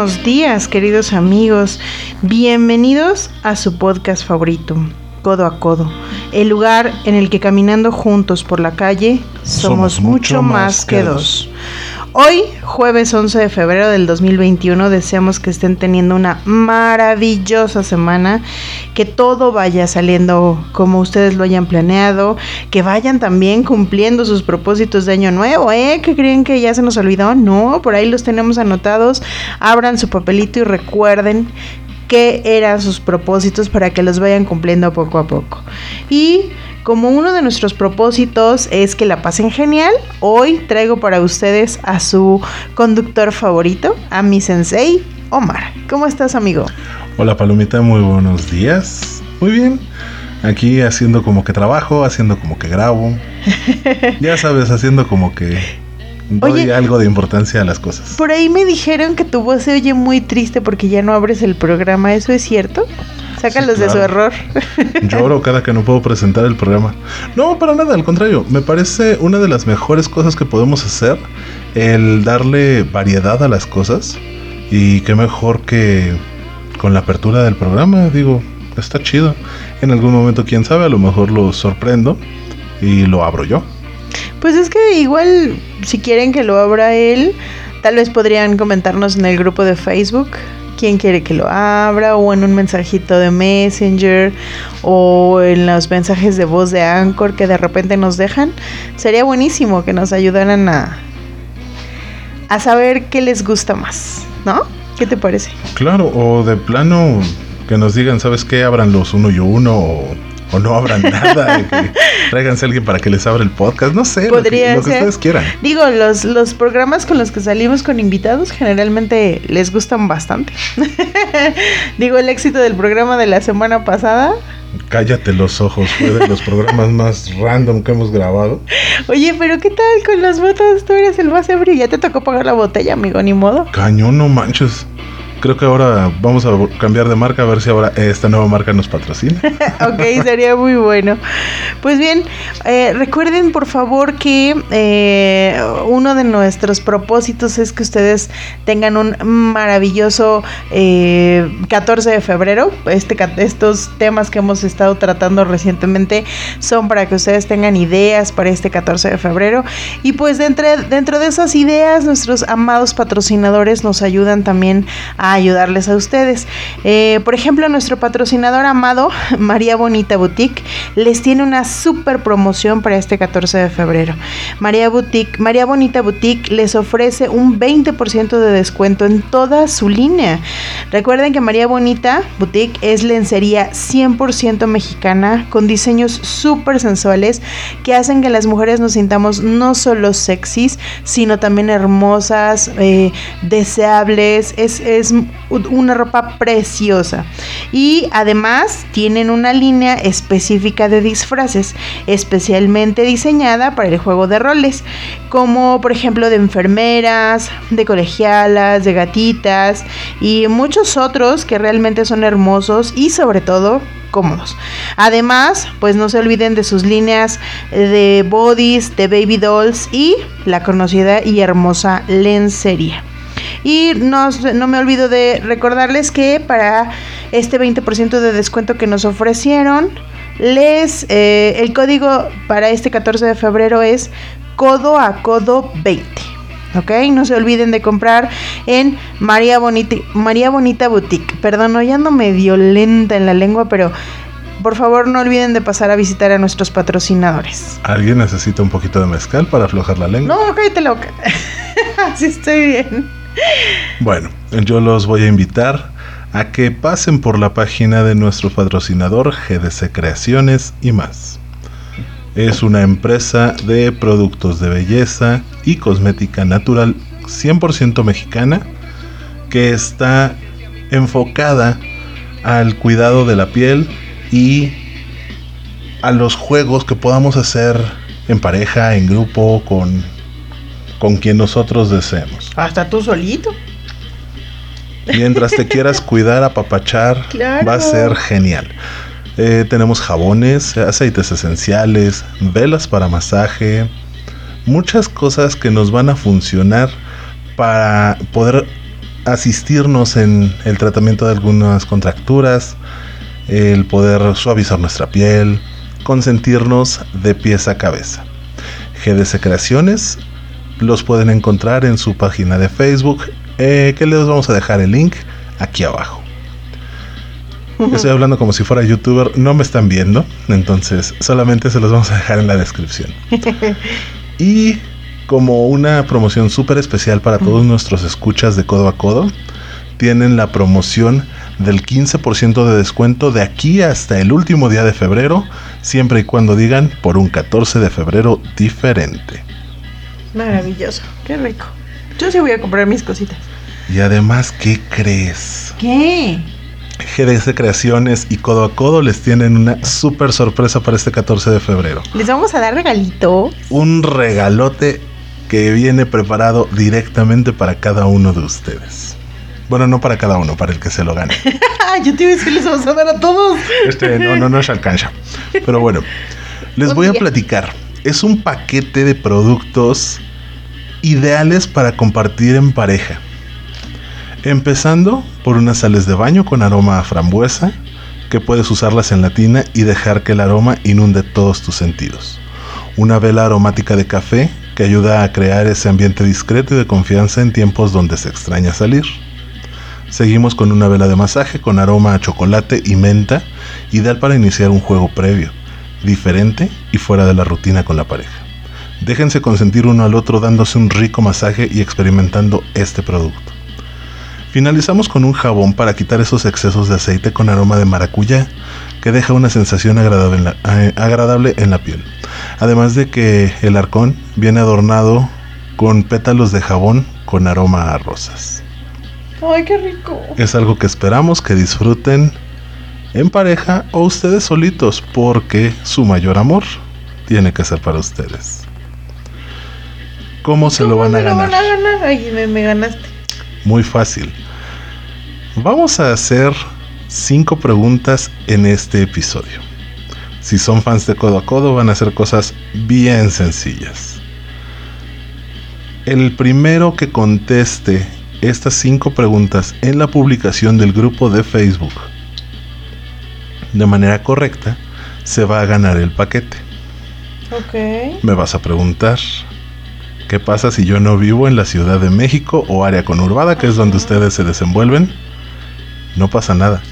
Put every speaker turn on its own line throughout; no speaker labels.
Buenos días, queridos amigos. Bienvenidos a su podcast favorito, Codo a Codo, el lugar en el que caminando juntos por la calle somos, mucho más que dos. Hoy, jueves 11 de febrero del 2021, deseamos que estén teniendo una maravillosa semana, que todo vaya saliendo como ustedes lo hayan planeado, que vayan también cumpliendo sus propósitos de año nuevo, ¿eh? ¿Que creen que ya se nos olvidó? No, por ahí los tenemos anotados. Abran su papelito y recuerden qué eran sus propósitos para que los vayan cumpliendo poco a poco. Y como uno de nuestros propósitos es que la pasen genial, hoy traigo para ustedes a su conductor favorito, a mi sensei, Omar. ¿Cómo estás, amigo?
Hola, Palomita, muy buenos días. Muy bien. Aquí haciendo como que trabajo, haciendo como que grabo. ya sabes, haciendo como que doy algo de importancia a las cosas.
Por ahí me dijeron que tu voz se oye muy triste porque ya no abres el programa. ¿Eso es cierto? Sácalos de su error.
Lloro cada que no puedo presentar el programa. No, para nada, al contrario. Me parece una de las mejores cosas que podemos hacer el darle variedad a las cosas. Y qué mejor que con la apertura del programa. Digo, está chido. En algún momento, quién sabe, a lo mejor lo sorprendo y lo abro yo.
Pues es que igual, si quieren que lo abra él, tal vez podrían comentarnos en el grupo de Facebook quién quiere que lo abra o en un mensajito de Messenger o en los mensajes de voz de Anchor que de repente nos dejan. Sería buenísimo que nos ayudaran a, a saber qué les gusta más, ¿no? ¿Qué te parece?
Claro, o de plano que nos digan, ¿sabes qué? Abran los uno y uno o o no abran nada, que tráiganse a alguien para que les abra el podcast, no sé,
Podría
lo, que, ustedes quieran.
Digo, los, los programas con los que salimos con invitados generalmente les gustan bastante. Digo, el éxito del programa de la semana pasada
Cállate los ojos, fue de los programas más random que hemos grabado.
Oye, pero ¿qué tal con los votos? Tú eres el más ebrio, ya te tocó pagar la botella, amigo, ni modo.
Cañón, no manches. Creo que ahora vamos a cambiar de marca a ver si ahora esta nueva marca nos patrocina.
ok, sería muy bueno. Pues bien, eh, recuerden por favor que eh, uno de nuestros propósitos es que ustedes tengan un maravilloso 14 eh, de febrero. Este, estos temas que hemos estado tratando recientemente son para que ustedes tengan ideas para este 14 de febrero. Y pues dentro, dentro de esas ideas, nuestros amados patrocinadores nos ayudan también a ayudarles a ustedes. Eh, por ejemplo, nuestro patrocinador amado, María Bonita Boutique, les tiene una super promoción para este 14 de febrero. María Boutique, María Bonita Boutique les ofrece un 20% de descuento en toda su línea. Recuerden que María Bonita Boutique es lencería 100% mexicana con diseños súper sensuales que hacen que las mujeres nos sintamos no solo sexys, sino también hermosas, eh, deseables. Es, es una ropa preciosa. Y además tienen una línea específica de disfraces, especialmente diseñada para el juego de roles, como por ejemplo de enfermeras, de colegialas, de gatitas y muchos otros que realmente son hermosos y sobre todo cómodos. Además, pues no se olviden de sus líneas de bodies, de baby dolls y la conocida y hermosa lencería. Y no, no me olvido de recordarles que para este 20% de descuento que nos ofrecieron, les eh, el código para este 14 de febrero es codo a codo 20. ¿ok? No se olviden de comprar en María Bonita, María Bonita Boutique. Perdón, hoy ando medio lenta en la lengua, pero por favor no olviden de pasar a visitar a nuestros patrocinadores.
¿Alguien necesita un poquito de mezcal para aflojar la lengua?
No, cállate loca. Así estoy bien.
Bueno, yo los voy a invitar a que pasen por la página de nuestro patrocinador GDC Creaciones y más. Es una empresa de productos de belleza y cosmética natural 100% mexicana que está enfocada al cuidado de la piel y a los juegos que podamos hacer en pareja, en grupo, con con quien nosotros deseemos.
Hasta tú solito.
Mientras te quieras cuidar, apapachar, va a ser genial. Eh, tenemos jabones, aceites esenciales, velas para masaje, muchas cosas que nos van a funcionar para poder asistirnos en el tratamiento de algunas contracturas, el poder suavizar nuestra piel, consentirnos de pies a cabeza. GDC Creaciones los pueden encontrar en su página de Facebook, eh, que les vamos a dejar el link aquí abajo. Estoy hablando como si fuera youtuber, no me están viendo, entonces solamente se los vamos a dejar en la descripción. y como una promoción súper especial para todos nuestros escuchas de codo a codo, tienen la promoción del 15% de descuento de aquí hasta el último día de febrero, siempre y cuando digan por un 14 de febrero diferente.
Maravilloso, qué rico. Yo sí voy a comprar mis cositas.
Y además, ¿qué crees?
¿Qué?
GDS Creaciones y Codo a Codo les tienen una súper sorpresa para este 14 de febrero.
¿Les vamos a dar regalito?
Un regalote que viene preparado directamente para cada uno de ustedes. Bueno, no para cada uno, para el que se lo gane.
Yo te iba a decir, les vamos a dar a todos.
Este, no, no, no se alcanza. Pero bueno, les voy a platicar. Es un paquete de productos ideales para compartir en pareja. Empezando por unas sales de baño con aroma a frambuesa, que puedes usarlas en la tina y dejar que el aroma inunde todos tus sentidos. Una vela aromática de café que ayuda a crear ese ambiente discreto y de confianza en tiempos donde se extraña salir. Seguimos con una vela de masaje con aroma a chocolate y menta, ideal para iniciar un juego previo, diferente y fuera de la rutina con la pareja. Déjense consentir uno al otro dándose un rico masaje y experimentando este producto. Finalizamos con un jabón para quitar esos excesos de aceite con aroma de maracuyá que deja una sensación agradable en la, eh, agradable en la piel. Además de que el arcón viene adornado con pétalos de jabón con aroma a rosas.
¡Ay, qué rico!
Es algo que esperamos que disfruten en pareja o ustedes solitos, porque su mayor amor tiene que ser para ustedes. ¿Cómo se lo van a ganar?
Lo van a ganar? Ay, me, me ganaste.
Muy fácil. Vamos a hacer cinco preguntas en este episodio. Si son fans de codo a codo van a hacer cosas bien sencillas. El primero que conteste estas cinco preguntas en la publicación del grupo de Facebook de manera correcta se va a ganar el paquete.
Ok.
Me vas a preguntar, ¿qué pasa si yo no vivo en la Ciudad de México o área conurbada, que es donde ustedes se desenvuelven? No pasa nada.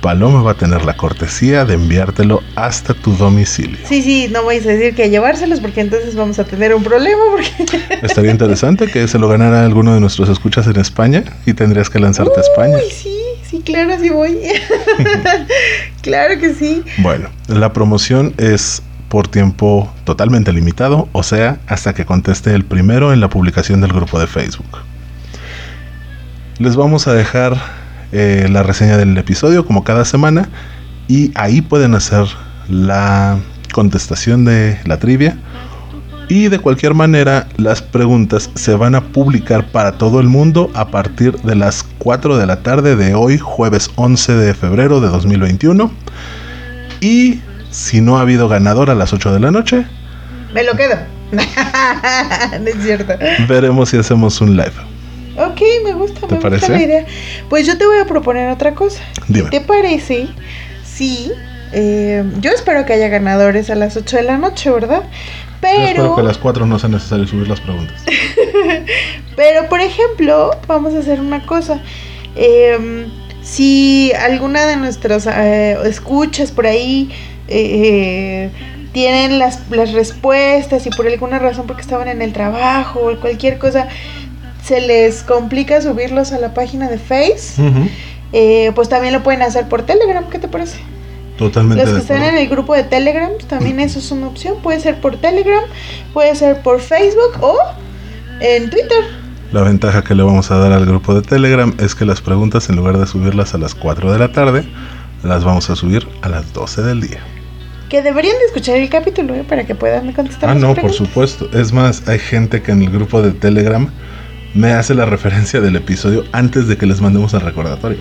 Paloma va a tener la cortesía de enviártelo hasta tu domicilio.
Sí, sí, no vais a decir que llevárselos porque entonces vamos a tener un problema. Porque...
Estaría interesante que se lo ganara alguno de nuestros escuchas en España y tendrías que lanzarte a España.
Sí, claro, sí voy. claro que sí.
Bueno, la promoción es por tiempo totalmente limitado, o sea, hasta que conteste el primero en la publicación del grupo de Facebook. Les vamos a dejar eh, la reseña del episodio como cada semana y ahí pueden hacer la contestación de la trivia y de cualquier manera las preguntas se van a publicar para todo el mundo a partir de las 4 de la tarde de hoy jueves 11 de febrero de 2021 y si no ha habido ganador a las 8 de la noche
me lo quedo no es cierto
veremos si hacemos un live
Ok, me gusta, me gusta la idea. Pues yo te voy a proponer otra cosa.
Dime.
¿Te parece si... Eh, yo espero que haya ganadores a las 8 de la noche, ¿verdad? Pero... Yo
espero que a las 4 no sea necesario subir las preguntas.
Pero, por ejemplo, vamos a hacer una cosa. Eh, si alguna de nuestras eh, escuchas por ahí eh, tienen las, las respuestas y por alguna razón porque estaban en el trabajo o cualquier cosa se les complica subirlos a la página de Face, eh, pues también lo pueden hacer por Telegram. ¿Qué te parece?
Totalmente.
Los que están en el grupo de Telegram, también eso es una opción. Puede ser por Telegram, puede ser por Facebook o en Twitter.
La ventaja que le vamos a dar al grupo de Telegram es que las preguntas, en lugar de subirlas a las 4 de la tarde, las vamos a subir a las 12 del día.
Que deberían de escuchar el capítulo ¿eh? para que puedan contestar.
Ah, no, por supuesto. Es más, hay gente que en el grupo de Telegram me hace la referencia del episodio antes de que les mandemos el recordatorio.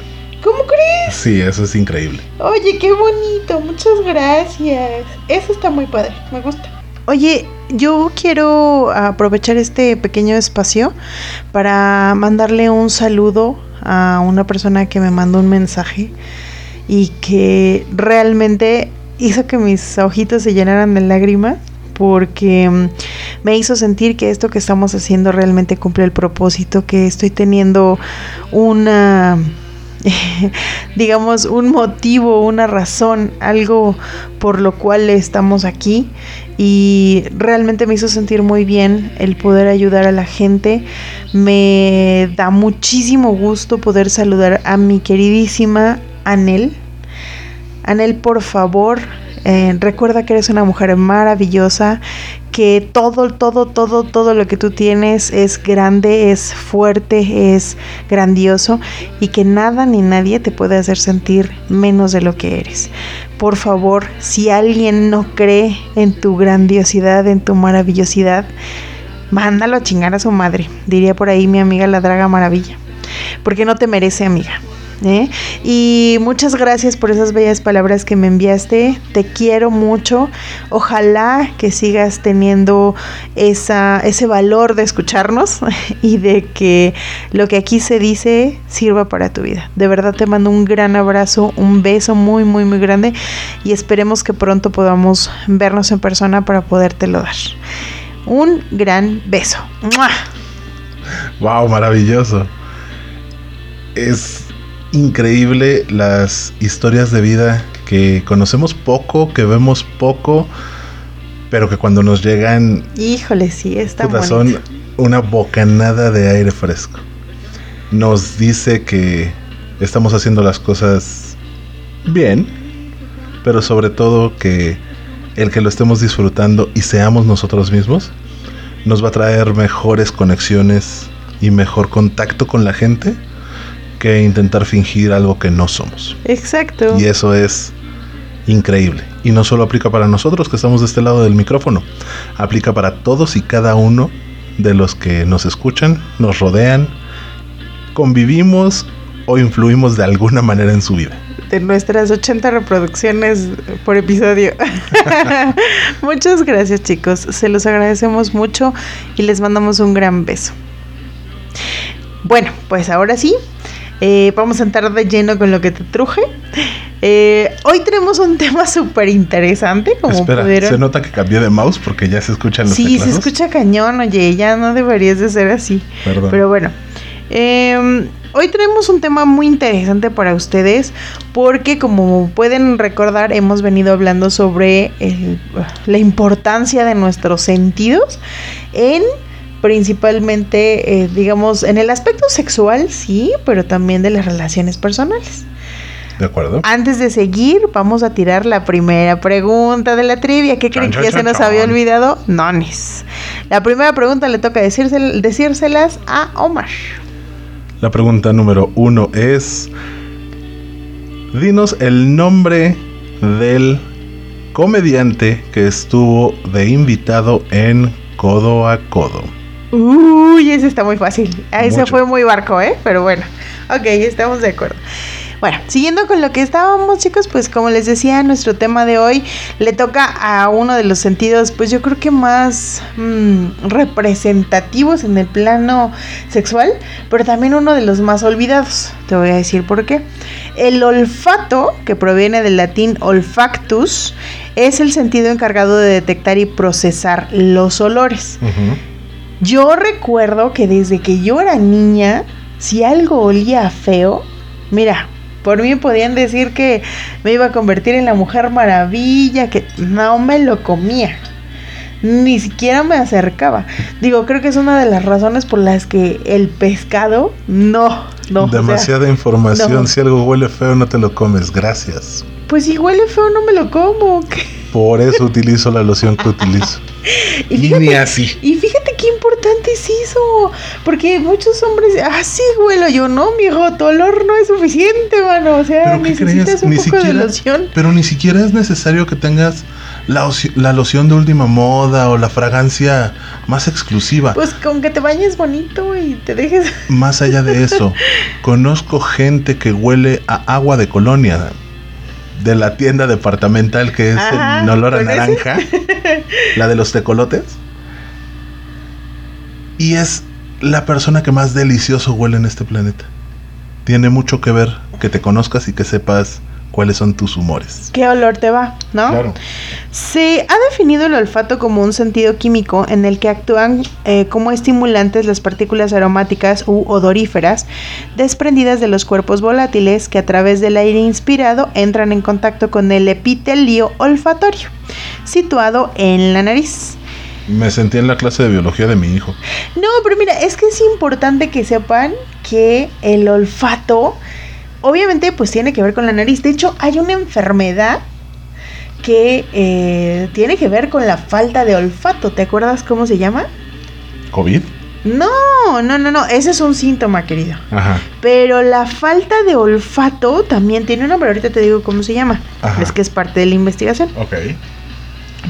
Sí, eso es increíble.
Oye, qué bonito, muchas gracias. Eso está muy padre, me gusta. Oye, yo quiero aprovechar este pequeño espacio para mandarle un saludo a una persona que me mandó un mensaje y que realmente hizo que mis ojitos se llenaran de lágrimas porque mm, me hizo sentir que esto que estamos haciendo realmente cumple el propósito, que estoy teniendo una digamos, un motivo, una razón, algo por lo cual estamos aquí y realmente me hizo sentir muy bien el poder ayudar a la gente. Me da muchísimo gusto poder saludar a mi queridísima Anel. Anel, por favor, eh, recuerda que eres una mujer maravillosa, que todo, todo, todo, todo lo que tú tienes es grande, es fuerte, es grandioso y que nada ni nadie te puede hacer sentir menos de lo que eres. Por favor, si alguien no cree en tu grandiosidad, en tu maravillosidad, mándalo a chingar a su madre, diría por ahí mi amiga la Draga Maravilla, porque no te merece, amiga. ¿Eh? Y muchas gracias por esas bellas palabras que me enviaste. Te quiero mucho. Ojalá que sigas teniendo esa, ese valor de escucharnos y de que lo que aquí se dice sirva para tu vida. De verdad te mando un gran abrazo, un beso muy, muy, muy grande y esperemos que pronto podamos vernos en persona para podértelo dar. Un gran beso.
Wow, maravilloso. Es increíble las historias de vida que conocemos poco, que vemos poco, pero que cuando nos llegan...
Híjole, sí, está
Son una bocanada de aire fresco. Nos dice que estamos haciendo las cosas bien, pero sobre todo que el que lo estemos disfrutando y seamos nosotros mismos, nos va a traer mejores conexiones y mejor contacto con la gente que intentar fingir algo que no somos.
Exacto.
Y eso es increíble. Y no solo aplica para nosotros que estamos de este lado del micrófono, aplica para todos y cada uno de los que nos escuchan, nos rodean, convivimos o influimos de alguna manera en su vida.
De nuestras 80 reproducciones por episodio. Muchas gracias chicos, se los agradecemos mucho y les mandamos un gran beso. Bueno, pues ahora sí, eh, vamos a entrar de lleno con lo que te truje. Eh, hoy tenemos un tema súper interesante.
Como Espera, se nota que cambié de mouse porque ya se escuchan los
Sí, se escucha cañón, oye, ya no deberías de ser así. Perdón. Pero bueno. Em, hoy tenemos un tema muy interesante para ustedes porque como pueden recordar hemos venido hablando sobre la importancia de nuestros sentidos en principalmente, eh, digamos, en el aspecto sexual, sí, pero también de las relaciones personales.
De acuerdo.
Antes de seguir, vamos a tirar la primera pregunta de la trivia. ¿Qué creen que ya se nos había olvidado? Nones. La primera pregunta le toca decírselas a Omar.
La pregunta número uno es: Dinos el nombre del comediante que estuvo de invitado en Codo a Codo.
Uy, ese está muy fácil. Ese fue muy barco, ¿eh? Pero bueno, ok, estamos de acuerdo. Bueno, siguiendo con lo que estábamos, chicos, pues como les decía, nuestro tema de hoy le toca a uno de los sentidos, pues yo creo que más mm, representativos en el plano sexual, pero también uno de los más olvidados. Te voy a decir por qué. El olfato, que proviene del latín olfactus, es el sentido encargado de detectar y procesar los olores. Yo recuerdo que desde que yo era niña, si algo olía feo, mira, por mí podían decir que me iba a convertir en la mujer maravilla, que no me lo comía. Ni siquiera me acercaba. Digo, creo que es una de las razones por las que el pescado no, no.
Demasiada información. Si algo huele feo, no te lo comes. Gracias.
Pues si huele feo, no me lo como.
Por eso utilizo la loción que utilizo.
y, fíjate, así. y fíjate qué importante es eso. Porque muchos hombres, ah, sí, huelo yo, no, mijo, tu olor no es suficiente, mano. O sea, necesitas un poco de loción.
Pero ni siquiera es necesario que tengas la, la, loción de última moda o la fragancia más exclusiva.
Pues con que te bañes bonito y te dejes.
Más allá de eso, conozco gente que huele a agua de colonia de la tienda departamental que es
Ajá,
en olor a
¿con ese?
naranja, la de los tecolotes. Y es la persona que más delicioso huele en este planeta. Tiene mucho que ver que te conozcas y que sepas cuáles son tus humores.
¿Qué olor te va? ¿No? Se ha definido el olfato como un sentido químico en el que actúan eh, como estimulantes las partículas aromáticas u odoríferas desprendidas de los cuerpos volátiles que a través del aire inspirado entran en contacto con el epitelio olfatorio, situado en la nariz.
Me sentí en la clase de biología de mi hijo.
No, pero mira, es que es importante que sepan que el olfato, obviamente, pues tiene que ver con la nariz. De hecho, hay una enfermedad que eh, tiene que ver con la falta de olfato. ¿Te acuerdas cómo se llama?
¿COVID?
No, no, no, no. Ese es un síntoma, querido.
Ajá.
Pero la falta de olfato también tiene un nombre. Ahorita te digo cómo se llama.
Ajá.
Es que es parte de la investigación.
Ok.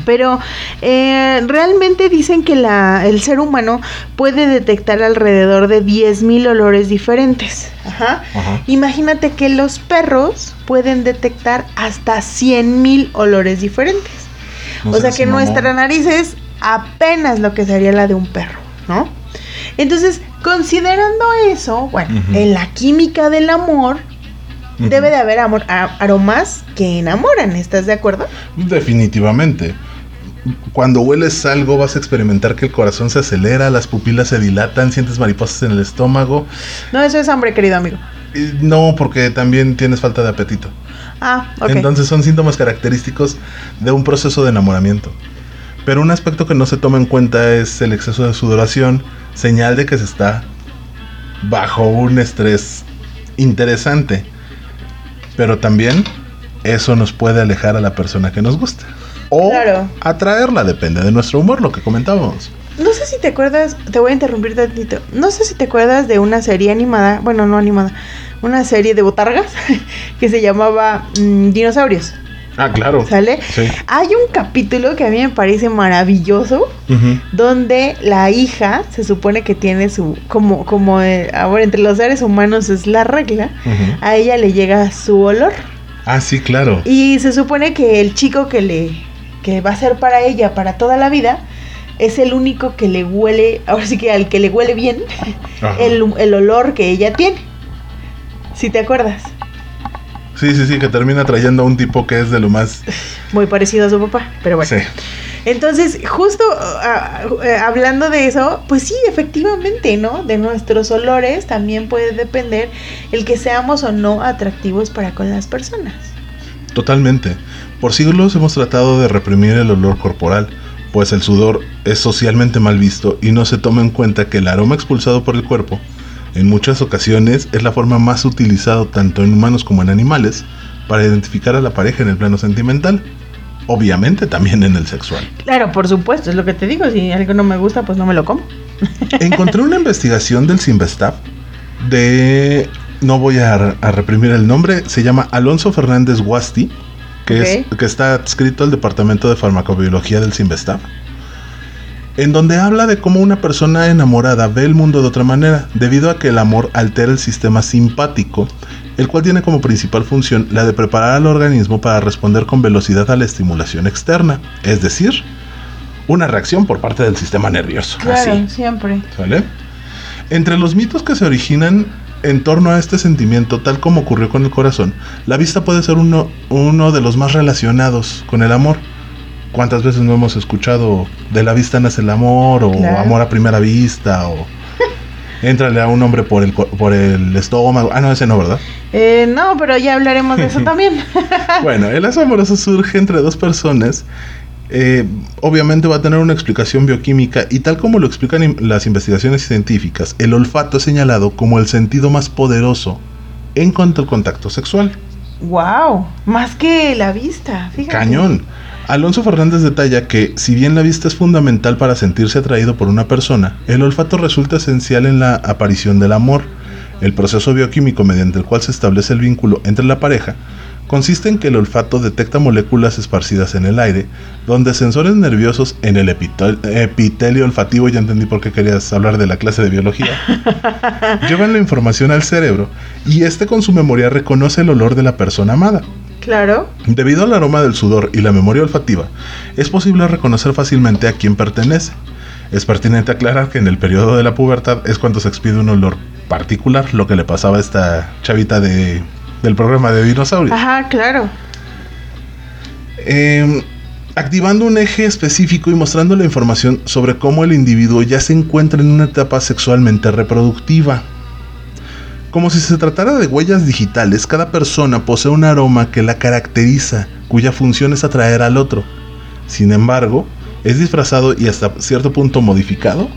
Pero eh, realmente dicen que la, el ser humano puede detectar alrededor de 10.000 olores diferentes. Ajá.
Ajá.
Imagínate que los perros pueden detectar hasta 100.000 olores diferentes.
No
o sea que nuestra nariz es apenas lo que sería la de un perro, ¿no? Entonces, considerando eso, bueno, en la química del amor, Debe de haber amor, a- aromas que enamoran, ¿estás de acuerdo?
Definitivamente. Cuando hueles algo vas a experimentar que el corazón se acelera, las pupilas se dilatan, sientes mariposas en el estómago.
No, eso es hambre, querido amigo.
No, porque también tienes falta de apetito.
Ah, ok.
Entonces son síntomas característicos de un proceso de enamoramiento. Pero un aspecto que no se toma en cuenta es el exceso de sudoración, señal de que se está bajo un estrés interesante. Pero también eso nos puede alejar a la persona que nos gusta. O
Claro.
atraerla, depende de nuestro humor, lo que comentábamos.
No sé si te acuerdas, te voy a interrumpir tantito. No sé si te acuerdas de una serie animada, bueno, no animada, una serie de botargas que se llamaba mm, Dinosaurios.
Ah, claro.
¿Sale?
Sí.
Hay un capítulo que a mí me parece maravilloso donde la hija se supone que tiene su como como eh, ahora entre los seres humanos es la regla, a ella le llega su olor
Ah, sí, claro.
y se supone que el chico que le que va a ser para ella para toda la vida es el único que le huele, ahora sí que al que le huele bien el, el olor que ella tiene. Si te acuerdas,
Sí, sí, sí, que termina trayendo a un tipo que es de lo más...
muy parecido a su papá, pero bueno.
Sí.
Entonces, justo ah, eh, hablando de eso, pues sí, efectivamente, ¿no? De nuestros olores también puede depender el que seamos o no atractivos para con las personas.
Totalmente. Por siglos hemos tratado de reprimir el olor corporal, pues el sudor es socialmente mal visto y no se toma en cuenta que el aroma expulsado por el cuerpo, en muchas ocasiones, es la forma más utilizada tanto en humanos como en animales para identificar a la pareja en el plano sentimental. Obviamente también en el sexual.
Claro, por supuesto, es lo que te digo, si algo no me gusta, pues no me lo como.
Encontré una investigación del Sinvestap de... No voy a, a reprimir el nombre, se llama Alonso Fernández Guasti, que, es,
Ok.
que está adscrito al Departamento de Farmacobiología del Sinvestap, en donde habla de cómo una persona enamorada ve el mundo de otra manera, debido a que el amor altera el sistema simpático, el cual tiene como principal función la de preparar al organismo para responder con velocidad a la estimulación externa, es decir, una reacción por parte del sistema nervioso.
Claro,
Así.
siempre.
¿Sale? Entre los mitos que se originan en torno a este sentimiento, tal como ocurrió con el corazón, la vista puede ser uno, uno de los más relacionados con el amor. ¿Cuántas veces no hemos escuchado de la vista nace el amor o
Claro.
amor a primera vista o entrale a un hombre por el, por el estómago? Ah, no, ese no, ¿verdad?
Eh, no, pero ya hablaremos de eso también.
Bueno, el lazo amoroso surge entre dos personas. eh, obviamente va a tener una explicación bioquímica y tal como lo explican in- las investigaciones científicas, el olfato es señalado como el sentido más poderoso en cuanto al contacto sexual.
wow, más que la vista, fíjate.
Cañón. Alonso Fernández detalla que, si bien la vista es fundamental para sentirse atraído por una persona, el olfato resulta esencial en la aparición del amor. El proceso bioquímico mediante el cual se establece el vínculo entre la pareja consiste en que el olfato detecta moléculas esparcidas en el aire, donde sensores nerviosos en el epitelio olfativo, ya entendí por qué querías hablar de la clase de biología, llevan la información al cerebro y este con su memoria reconoce el olor de la persona amada.
Claro.
Debido al aroma del sudor y la memoria olfativa, es posible reconocer fácilmente a quién pertenece. Es pertinente aclarar que en el periodo de la pubertad es cuando se expide un olor particular, lo que le pasaba a esta chavita de, del programa de dinosaurios.
Ajá, claro.
Em, activando un eje específico y mostrando la información sobre cómo el individuo ya se encuentra en una etapa sexualmente reproductiva. Como si se tratara de huellas digitales, cada persona posee un aroma que la caracteriza, cuya función es atraer al otro. Sin embargo, es disfrazado y hasta cierto punto modificado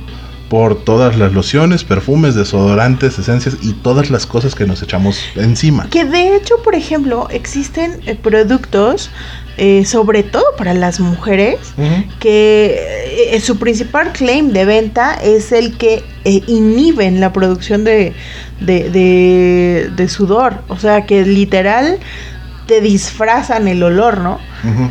por todas las lociones, perfumes, desodorantes, esencias y todas las cosas que nos echamos encima.
Que de hecho, por ejemplo, existen eh, productos, eh, sobre todo para las mujeres, que eh, su principal claim de venta es el que inhiben la producción de, de, de sudor. O sea, que literal te disfrazan el olor, ¿no?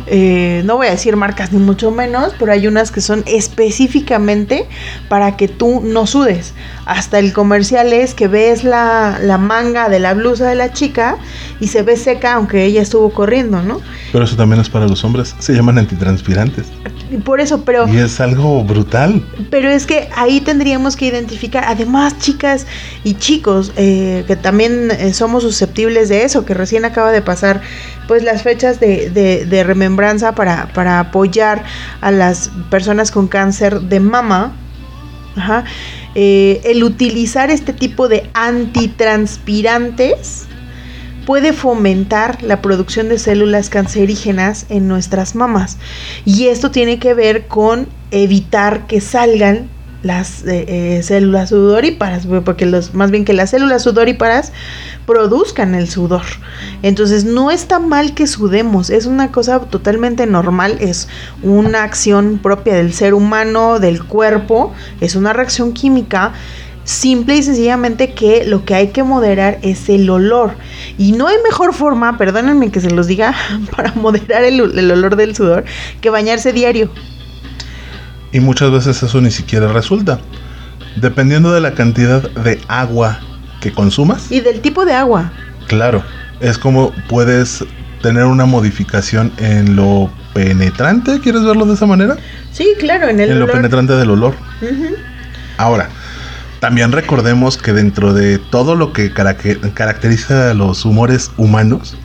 Eh, no voy a decir marcas ni mucho menos, pero hay unas que son específicamente para que tú no sudes. Hasta el comercial es que ves la, la manga de la blusa de la chica y se ve seca aunque ella estuvo corriendo, ¿no?
Pero eso también es para los hombres, se llaman antitranspirantes.
Por eso, pero...
Y es algo brutal.
Pero es que ahí tendríamos que identificar, además chicas y chicos, eh, que también eh, somos susceptibles de eso, que recién acaba de pasar pues las fechas de, de, remembranza para, para, apoyar a las personas con cáncer de mama. Eh, el utilizar este tipo de antitranspirantes puede fomentar la producción de células cancerígenas en nuestras mamas. Y esto tiene que ver con evitar que salgan las eh, eh, células sudoríparas, porque los, más bien que las células sudoríparas produzcan el sudor. Entonces no está mal que sudemos, es una cosa totalmente normal, es una acción propia del ser humano, del cuerpo, es una reacción química simple y sencillamente que lo que hay que moderar es el olor. Y no hay mejor forma, perdónenme que se los diga, para moderar el, olor del sudor que bañarse diario.
Y muchas veces eso ni siquiera resulta. Dependiendo de la cantidad de agua que consumas.
Y del tipo de agua.
Claro, es como puedes tener una modificación en lo penetrante, ¿quieres verlo de esa manera?
Sí, claro, en el
En lo penetrante del olor. Ahora, también recordemos que dentro de todo lo que caracteriza a los humores humanos,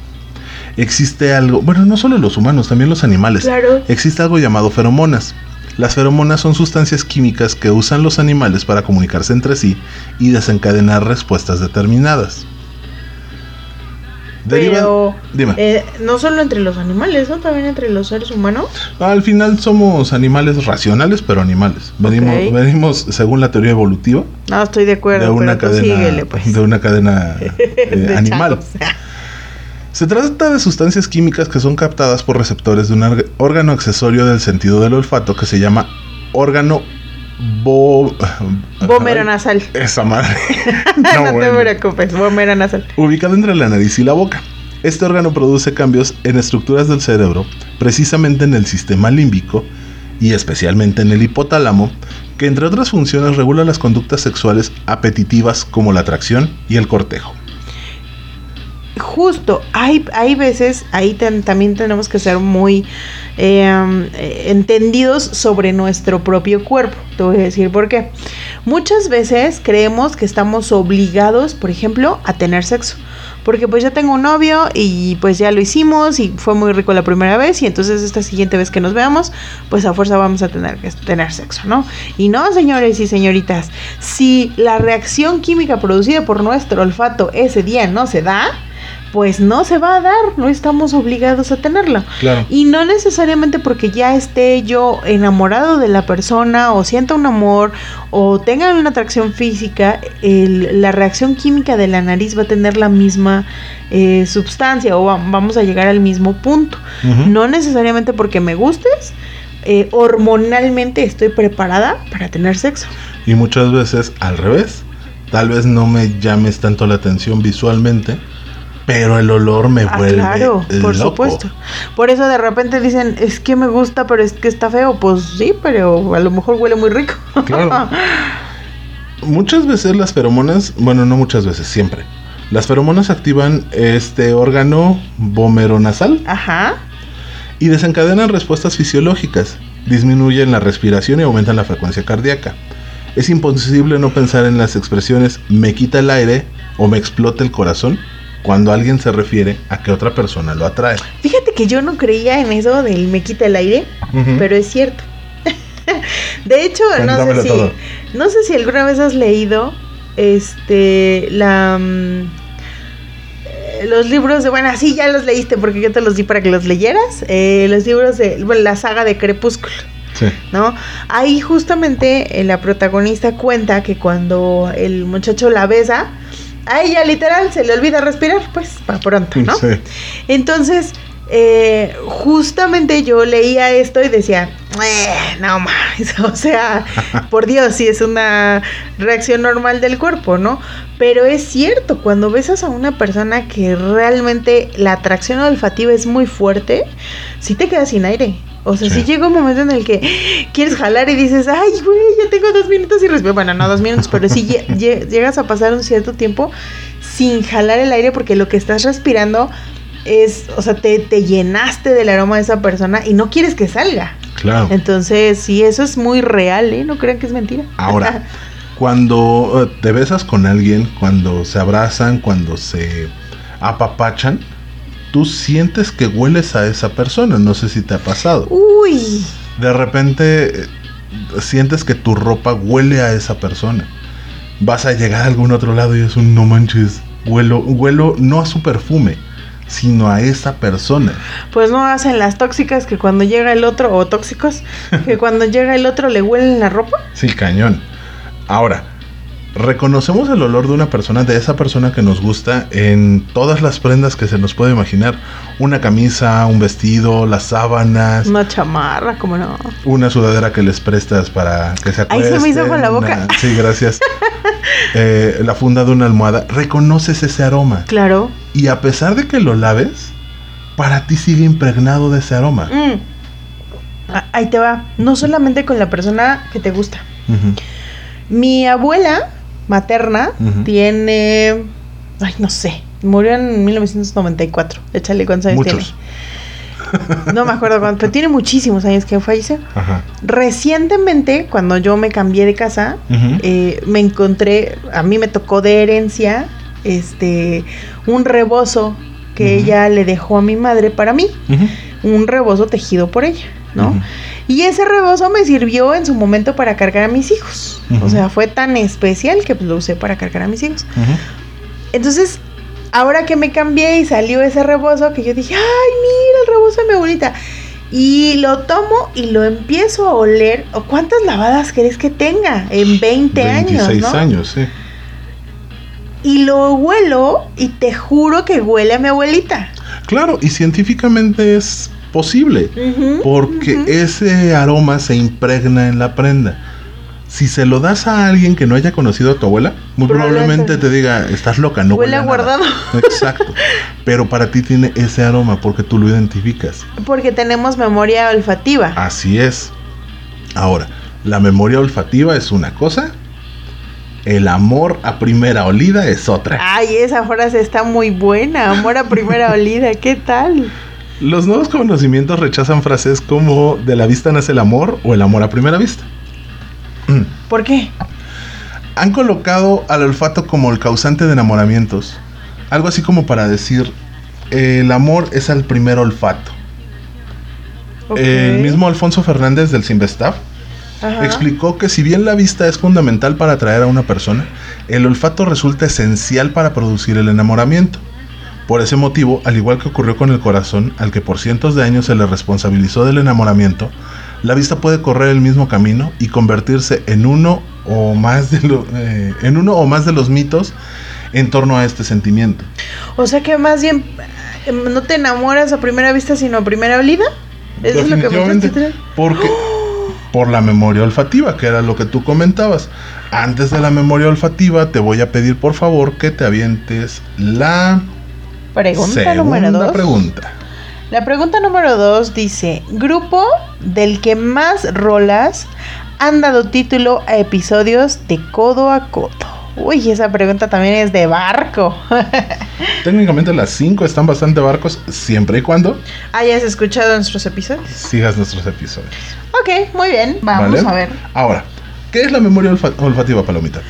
existe algo, bueno, no solo los humanos, también los animales.
Claro.
Existe algo llamado feromonas. Las feromonas son sustancias químicas que usan los animales para comunicarse entre sí y desencadenar respuestas determinadas.
Pero eh, no solo entre los animales, ¿no? También entre los seres humanos.
Al final somos animales racionales, pero animales. Venimos, venimos según la teoría evolutiva.
No, estoy de acuerdo.
De una cadena, pues. de una cadena eh, animal. Se trata de sustancias químicas que son captadas por receptores de un órgano accesorio del sentido del olfato que se llama órgano Bo...
Bómero nasal.
Esa madre.
no, te preocupes, bómero nasal.
Ubicado entre la nariz y la boca. Este órgano produce cambios en estructuras del cerebro, precisamente en el sistema límbico y especialmente en el hipotálamo, que entre otras funciones regula las conductas sexuales apetitivas como la atracción y el cortejo.
Justo, hay, hay veces, ahí también tenemos que ser muy Em, eh, entendidos sobre nuestro propio cuerpo. Te voy a decir por qué. Muchas veces creemos que estamos obligados, por ejemplo, a tener sexo. Porque pues ya tengo un novio y pues ya lo hicimos y fue muy rico la primera vez y entonces esta siguiente vez que nos veamos, pues a fuerza vamos a tener que tener sexo, ¿no? Y no, señores y señoritas, si la reacción química producida por nuestro olfato ese día no se da, pues no se va a dar, no estamos obligados a tenerla. Y no necesariamente porque ya esté yo enamorado de la persona o sienta un amor o tenga una atracción física, la reacción química de la nariz va a tener la misma eh, sustancia o vamos a llegar al mismo punto. No necesariamente porque me gustes, eh, hormonalmente estoy preparada para tener sexo.
Y muchas veces al revés. Tal vez no me llames tanto la atención visualmente, pero el olor me ah, vuelve claro, por supuesto.
Por eso de repente dicen, es que me gusta, pero es que está feo. Pues sí, pero a lo mejor huele muy rico. Claro.
muchas veces las feromonas, bueno, no muchas veces, siempre. Las feromonas activan este órgano vomeronasal
Ajá.
y desencadenan respuestas fisiológicas, disminuyen la respiración y aumentan la frecuencia cardíaca. Es imposible no pensar en las expresiones me quita el aire o me explota el corazón cuando alguien se refiere a que otra persona lo atrae.
Fíjate que yo no creía en eso del me quita el aire, pero es cierto. de hecho, no sé si no sé si alguna vez has leído este la mm, eh, los libros de bueno, sí ya los leíste porque yo te los di para que los leyeras. eh, los libros de bueno, la saga de Crepúsculo.
Sí.
¿no? Ahí justamente eh, la protagonista cuenta que cuando el muchacho la besa, a ella literal se le olvida respirar, pues, para pronto, ¿no?
Sí.
Entonces, eh, justamente yo leía esto y decía, "Eh, no más, o sea, por Dios, sí es una reacción normal del cuerpo, ¿no? Pero es cierto, cuando besas a una persona que realmente la atracción olfativa es muy fuerte, sí te quedas sin aire. O sea, sí,
Sí.
llega un momento en el que quieres jalar y dices, ay, güey, ya tengo dos minutos y respiro. Bueno, no dos minutos, pero sí lle- lle- llegas a pasar un cierto tiempo sin jalar el aire porque lo que estás respirando es, o sea, te, te llenaste del aroma de esa persona y no quieres que salga.
Claro.
Entonces, sí, eso es muy real, ¿eh? No crean que es mentira.
Ahora, cuando eh, te besas con alguien, cuando se abrazan, cuando se apapachan, tú sientes que hueles a esa persona. No sé si te ha pasado.
Uy,
De repente eh, sientes que tu ropa huele a esa persona. Vas a llegar a algún otro lado y es un no manches. Huelo, huelo no a su perfume, sino a esa persona.
pues no hacen las tóxicas que cuando llega el otro, o tóxicos, que cuando llega el otro le huelen la ropa.
Sí, cañón. Ahora, reconocemos el olor de una persona, de esa persona que nos gusta, en todas las prendas que se nos puede imaginar. Una camisa, un vestido, las sábanas,
Una chamarra, como no.
una sudadera que les prestas para que se
Ahí se me hizo
acuesten,
con la boca.
una- Sí, gracias. Eh, la funda de una almohada. Reconoces ese aroma.
Claro.
Y a pesar de que lo laves, para ti sigue impregnado de ese aroma.
Mm. Ah, Ahí te va. No solamente con la persona que te gusta. Mi abuela materna tiene. Ay, no sé. Murió en 1994. Échale cuántos años
Muchos.
tiene. No me acuerdo cuánto, pero tiene muchísimos años que falleció.
Ajá.
Recientemente, cuando yo me cambié de casa, eh, me encontré, a mí me tocó de herencia, este, un rebozo que ella le dejó a mi madre para mí, un rebozo tejido por ella, ¿no? Y ese rebozo me sirvió en su momento para cargar a mis hijos. O sea, fue tan especial que pues, lo usé para cargar a mis hijos. Entonces, ahora que me cambié y salió ese rebozo, que yo dije, ay, mira el rebozo de mi abuelita. Y lo tomo y lo empiezo a oler. ¿O ¿Cuántas lavadas crees que tenga? En 20 años,
26
¿no?
años, sí.
Y lo huelo y te juro que huele a mi abuelita.
Claro, y científicamente es posible. Porque ese aroma se impregna en la prenda. Si se lo das a alguien que no haya conocido a tu abuela, muy
Probablemente.
probablemente te diga, estás loca, no
Huele
huele,
a
a
guardado.
nada". Exacto. Pero para ti tiene ese aroma porque tú lo identificas.
Porque tenemos memoria olfativa.
Así es. Ahora, la memoria olfativa es una cosa, el amor a primera olida es otra.
Ay, esa frase está muy buena. Amor a primera olida, ¿qué tal?
Los nuevos conocimientos rechazan frases como de la vista nace el amor o el amor a primera vista.
¿Por qué?
Han colocado al olfato como el causante de enamoramientos. Algo así como para decir, el amor es al primer olfato. El mismo Alfonso Fernández del Sinvestav
Ajá.
explicó que si bien la vista es fundamental para atraer a una persona, el olfato resulta esencial para producir el enamoramiento. Por ese motivo, al igual que ocurrió con el corazón, al que por cientos de años se le responsabilizó del enamoramiento, la vista puede correr el mismo camino y convertirse en uno o más de, lo- eh, en uno o más de los mitos en torno a este sentimiento.
O sea que más bien eh, no te enamoras a primera vista, sino a primera olida. Eso es lo que me
porque por la memoria olfativa, que era lo que tú comentabas. Antes de la memoria olfativa, te voy a pedir por favor que te avientes la
Pregunta número dos.
pregunta.
La pregunta número dos dice: Grupo del que más rolas han dado título a episodios de codo a codo. Uy, esa pregunta también es de barco.
Técnicamente las cinco están bastante barcos, siempre y cuando
hayas escuchado nuestros episodios.
Sigas nuestros episodios.
Ok, muy bien. Vamos a ver.
Ahora, ¿qué es la memoria olfativa, Palomita?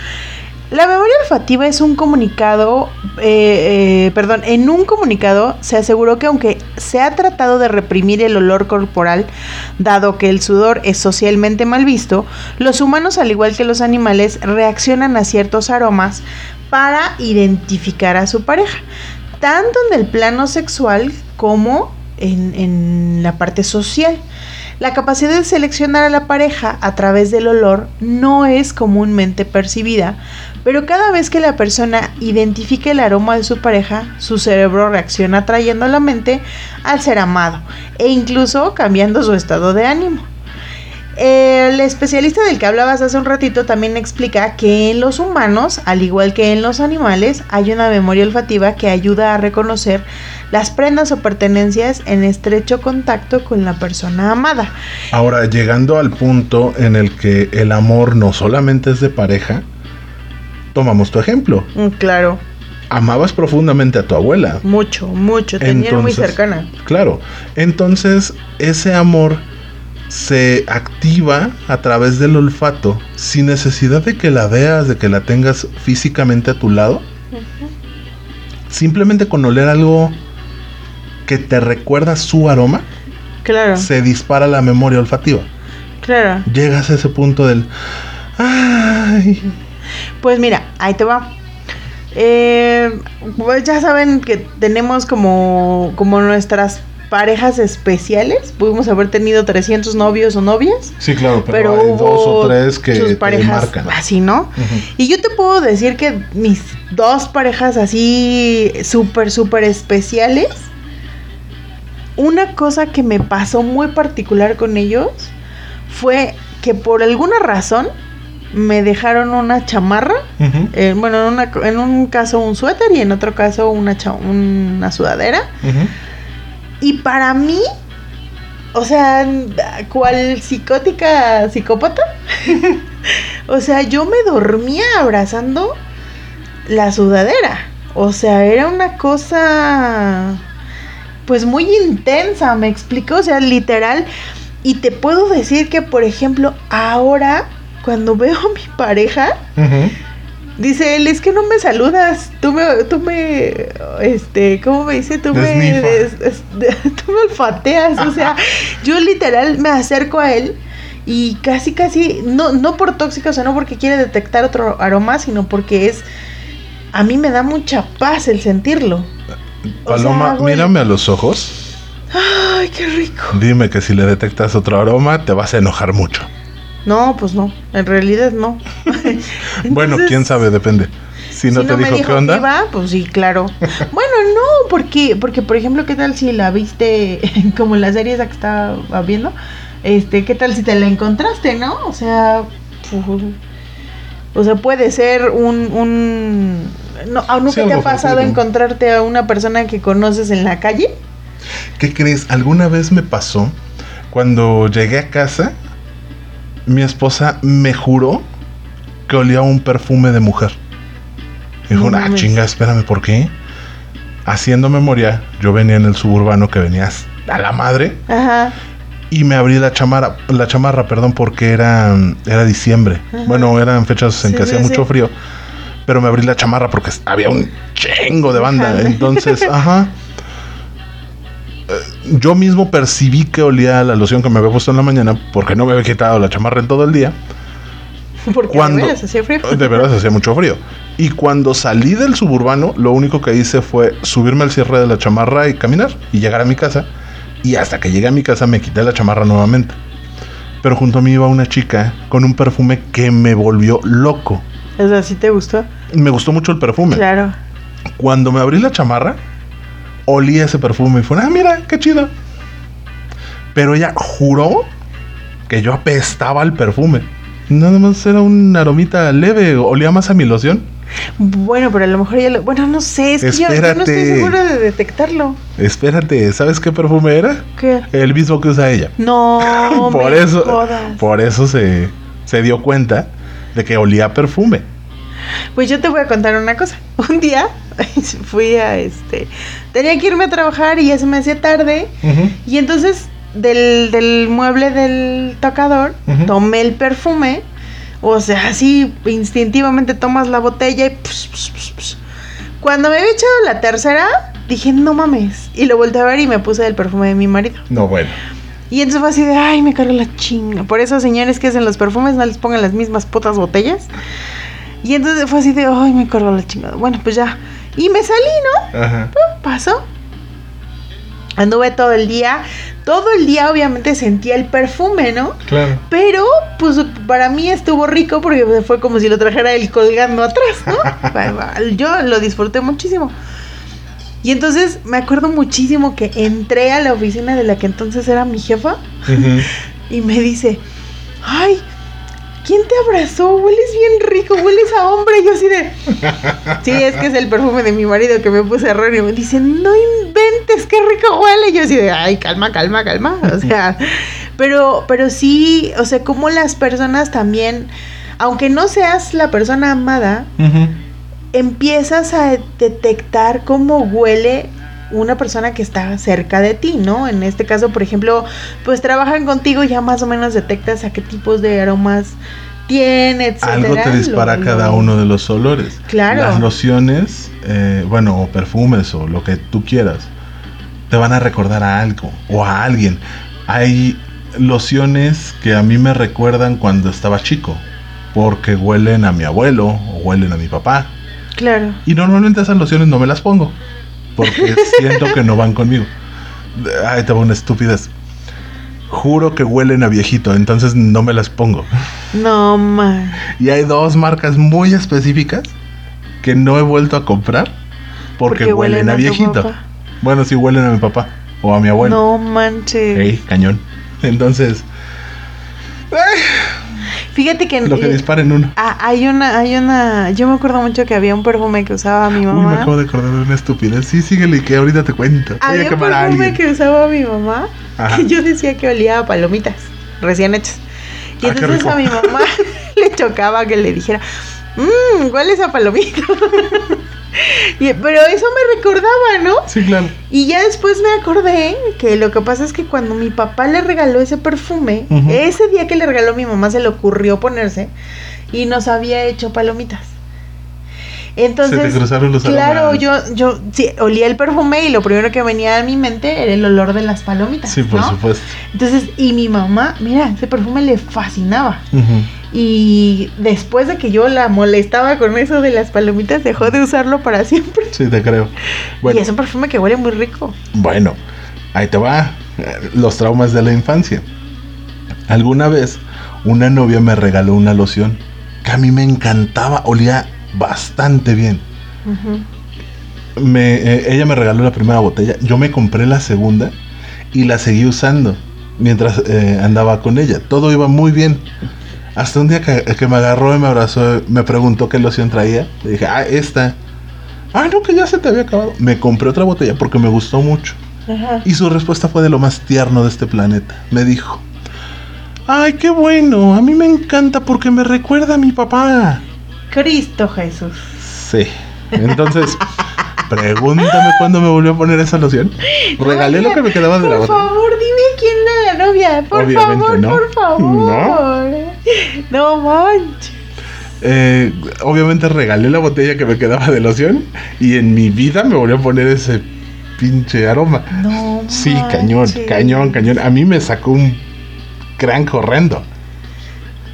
La memoria olfativa es un comunicado, eh, eh, perdón, en un comunicado se aseguró que aunque se ha tratado de reprimir el olor corporal, dado que el sudor es socialmente mal visto, los humanos, al igual que los animales, reaccionan a ciertos aromas para identificar a su pareja, tanto en el plano sexual como en, en la parte social. La capacidad de seleccionar a la pareja a través del olor no es comúnmente percibida, pero cada vez que la persona identifica el aroma de su pareja, su cerebro reacciona atrayendo a la mente al ser amado e incluso cambiando su estado de ánimo. El especialista del que hablabas hace un ratito también explica que en los humanos, al igual que en los animales, hay una memoria olfativa que ayuda a reconocer las prendas o pertenencias en estrecho contacto con la persona amada.
Ahora, llegando al punto en el que el amor no solamente es de pareja, tomamos tu ejemplo.
Mm, claro.
Amabas profundamente a tu abuela.
Mucho, mucho. Tenía muy cercana.
Claro. Entonces, ese amor se activa a través del olfato sin necesidad de que la veas, de que la tengas físicamente a tu lado. Simplemente con oler algo que te recuerda su aroma,
claro.
se dispara la memoria olfativa.
Claro.
Llegas a ese punto del... Ay,
pues mira, ahí te va. Eh, pues ya saben que tenemos como, como nuestras parejas especiales. Pudimos haber tenido 300 novios o novias.
Sí, claro, pero, hay dos o tres que sus
parejas así, ¿no? Y yo te puedo decir que mis dos parejas así súper, súper especiales. Una cosa que me pasó muy particular con ellos fue que por alguna razón me dejaron una chamarra, eh, bueno, en, una, en, un caso un suéter y en otro caso una, una sudadera. Y para mí, o sea, cual psicótica psicópata, o sea, yo me dormía abrazando la sudadera. O sea, era una cosa, pues muy intensa, me explico, o sea, literal. Y te puedo decir que, por ejemplo, ahora cuando veo a mi pareja, dice él, es que no me saludas, tú me, tú me, este, ¿cómo me dice? Tú me, tú me olfateas, o sea, yo literal me acerco a él y casi, casi, no, no por tóxica, o sea, no porque quiere detectar otro aroma, sino porque es, a mí me da mucha paz el sentirlo.
Paloma, mírame a los ojos.
Ay, qué rico.
Dime que si le detectas otro aroma, te vas a enojar mucho.
No, pues no, en realidad no.
bueno, quién sabe, depende. Si no, te dijo, qué onda.
Iba, pues sí, claro. bueno, no, porque, porque por ejemplo, ¿qué tal si la viste como en la serie esa que estaba viendo? Este, ¿qué tal si te la encontraste, no? O sea, o sea, puede ser un, un no, ¿nunca te ha pasado encontrarte a una persona que conoces en la calle?
¿Qué crees? Alguna vez me pasó cuando llegué a casa mi esposa me juró que olía un perfume de mujer. Dijo, ah, chinga, espérame, ¿por qué? Haciendo memoria, yo venía en el suburbano que venías a la madre. Ajá. Y me abrí la chamarra, la chamarra, perdón, porque era, era diciembre. Bueno, eran fechas en que hacía mucho frío. Pero me abrí la chamarra porque había un chingo de banda. Entonces, ajá. Yo mismo percibí que olía la loción que me había puesto en la mañana porque no me había quitado la chamarra en todo el día.
Porque cuando, de veras hacía frío.
De veras hacía mucho frío. Y cuando salí del suburbano, lo único que hice fue subirme al cierre de la chamarra y caminar y llegar a mi casa. Y hasta que llegué a mi casa me quité la chamarra nuevamente. Pero junto a mí iba una chica con un perfume que me volvió loco.
¿Es así te gustó?
Me gustó mucho el perfume.
Claro.
Cuando me abrí la chamarra, olí ese perfume y fue, ah, mira, qué chido. Pero ella juró que yo apestaba el perfume. Nada más era un aromita leve, olía más a mi loción.
Bueno, pero a lo mejor ella Bueno, no sé, es que yo, no estoy segura de detectarlo.
Espérate, ¿sabes qué perfume era?
¿Qué?
El mismo que usa ella.
No,
por eso, por eso se, se dio cuenta de que olía perfume.
Pues yo te voy a contar una cosa. Un día fui a este. Tenía que irme a trabajar y ya se me hacía tarde.
Ujú.
Y entonces del, del mueble del tocador
Ujú.
tomé el perfume. O sea, así instintivamente tomas la botella y. pss, pss, pss. Cuando me había echado la tercera, dije, no mames. Y lo volteé a ver y me puse el perfume de mi marido.
No, bueno.
Y entonces fue así de, ay, me cargo la chinga. Por eso, señores que hacen los perfumes, no les pongan las mismas putas botellas. Y entonces fue así de, ay, me cargo la chingada. Bueno, pues ya. Y me salí, ¿no?
Ajá.
Pasó. Anduve todo el día. Todo el día, obviamente, sentía el perfume, ¿no?
Claro.
Pero, pues, para mí estuvo rico porque fue como si lo trajera él colgando atrás, ¿no? Yo lo disfruté muchísimo. Y entonces me acuerdo muchísimo que entré a la oficina de la que entonces era mi jefa
Ujú.
y me dice, ay, ¿quién te abrazó? Hueles bien rico, hueles a hombre. Y yo así de, sí, es que es el perfume de mi marido que me puse error. Y me dice, no inventes, qué rico huele. Y yo así de, ay, calma, calma, calma. O sea, pero, pero sí, o sea, como las personas también, aunque no seas la persona amada, empiezas a detectar cómo huele una persona que está cerca de ti, ¿no? En este caso, por ejemplo, pues trabajan contigo y ya más o menos detectas a qué tipos de aromas tiene, etcétera.
Algo te dispara
Lo-
cada uno de los olores.
Claro.
Las lociones, eh, bueno, o perfumes o lo que tú quieras, te van a recordar a algo o a alguien. Hay lociones que a mí me recuerdan cuando estaba chico, porque huelen a mi abuelo o huelen a mi papá.
Claro.
Y normalmente esas lociones no me las pongo, porque siento que no van conmigo. Ay, te una estupidez. Juro que huelen a viejito, entonces no me las pongo.
No, man.
Y hay dos marcas muy específicas que no he vuelto a comprar porque, huelen, a viejito.
papá.
Bueno, sí huelen a mi papá o a mi abuelo.
No manches.
Ey, cañón. Entonces,
Fíjate que
lo que
eh,
disparen uno.
ah, hay una, hay una, yo me acuerdo mucho que había un perfume que usaba mi
Uy, me
mamá.
acabo de acordar de una estupidez. Sí, síguele que ahorita te cuento.
Había un perfume que usaba mi mamá
Ajá.
que yo decía que olía a palomitas recién hechas. Y
Ah,
entonces a mi mamá le chocaba que le dijera, mmm, hueles a palomita. Y- pero eso me recordaba, ¿no?
Sí, claro.
Y ya después me acordé que lo que pasa es que cuando mi papá le regaló ese perfume, ese día que le regaló mi mamá se le ocurrió ponerse y nos había hecho palomitas. Entonces,
Se te cruzaron los
claro,
aromas.
yo, yo sí, olía el perfume y lo primero que venía a mi mente era el olor de las palomitas.
Sí, por
¿no?
supuesto.
Entonces, y mi mamá, mira, ese perfume le fascinaba.
Ujú.
Y después de que yo la molestaba con eso de las palomitas, dejó de usarlo para siempre.
Sí, te creo. Bueno,
Y es un perfume que huele muy rico.
Bueno, ahí te va. eh, Los traumas de la infancia. Alguna vez una novia me regaló una loción que a mí me encantaba, olía bastante bien. Me, eh, ella me regaló la primera botella, yo me compré la segunda y la seguí usando mientras eh, andaba con ella. Todo iba muy bien. Hasta un día que, que me agarró y me abrazó, me preguntó qué loción traía. Le dije, ah, esta. Ah, no, que ya se te había acabado. Me compré otra botella porque me gustó mucho.
Ajá.
Y su respuesta fue de lo más tierno de este planeta. Me dijo, ay, qué bueno, a mí me encanta porque me recuerda a mi papá.
Cristo Jesús.
Sí. Entonces, pregúntame cuándo me volvió a poner esa loción. Regalé lo que me quedaba de la
Por
botella.
favor, dime quién era la novia. Por
Obviamente
favor,
no.
por favor. No, manches.
Eh, obviamente regalé la botella que me quedaba de loción y en mi vida me volvió a poner ese pinche aroma.
No.
Sí, cañón,
manches.
cañón, cañón. A mí me sacó un gran horrendo.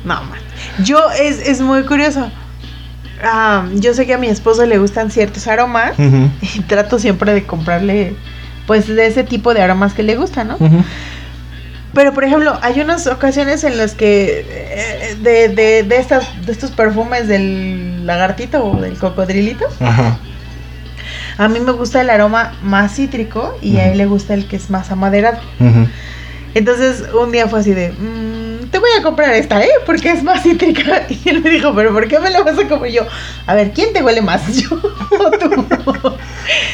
No, man. Yo es, es muy curioso. Ah, yo sé que a mi esposo le gustan ciertos aromas y trato siempre de comprarle pues de ese tipo de aromas que le gustan, ¿no? Pero por ejemplo, hay unas ocasiones en las que eh, de, de, de, estas, de estos perfumes del lagartito o del cocodrilito,
Ajá.
a mí me gusta el aroma más cítrico y a él le gusta el que es más amaderado. Entonces un día fue así de, "Mm, te voy a comprar esta, ¿eh? Porque es más cítrica. Y él me dijo, pero ¿por qué me la vas a comer yo? A ver, ¿quién te huele más? ¿Yo o tú?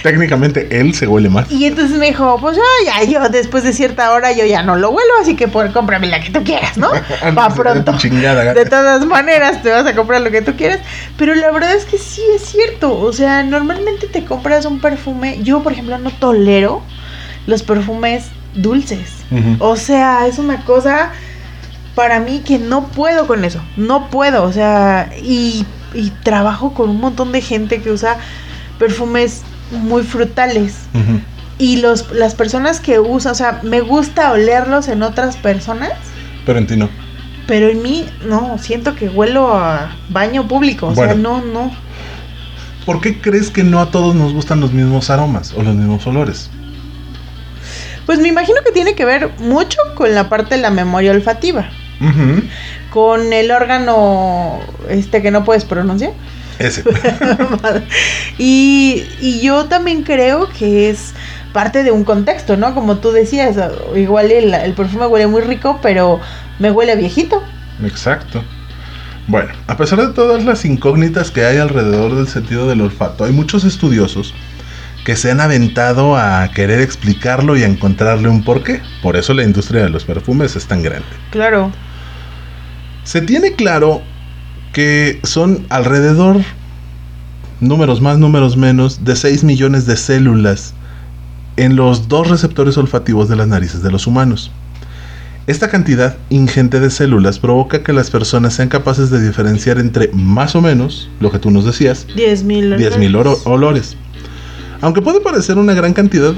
Técnicamente él se huele más.
Y entonces me dijo, pues ya, ya, yo después de cierta hora yo ya no lo huelo, así que pues cómprame la que tú quieras, ¿no? Va pronto.
Chingada,
de todas maneras te vas a comprar lo que tú quieras. Pero la verdad es que sí es cierto. O sea, normalmente te compras un perfume. Yo, por ejemplo, no tolero los perfumes dulces. O sea, es una cosa para mí que no puedo con eso. No puedo. O sea, y, y trabajo con un montón de gente que usa perfumes muy frutales. Y los, las personas que usan, o sea, me gusta olerlos en otras personas.
Pero en ti no.
Pero en mí, no, siento que huelo a baño público. O sea, no, no.
¿Por qué crees que no a todos nos gustan los mismos aromas o los mismos olores?
Pues me imagino que tiene que ver mucho con la parte de la memoria olfativa. Con el órgano este que no puedes pronunciar.
Ese.
y, y yo también creo que es parte de un contexto, ¿no? Como tú decías, igual el, el perfume huele muy rico, pero me huele viejito.
Exacto. Bueno, a pesar de todas las incógnitas que hay alrededor del sentido del olfato, hay muchos estudiosos que se han aventado a querer explicarlo y a encontrarle un porqué. Por eso la industria de los perfumes es tan grande.
Claro.
Se tiene claro que son alrededor, números más, números menos, de 6 millones de células en los dos receptores olfativos de las narices de los humanos. Esta cantidad ingente de células provoca que las personas sean capaces de diferenciar entre más o menos, lo que tú nos decías,
10.000
olores. olores. Aunque puede parecer una gran cantidad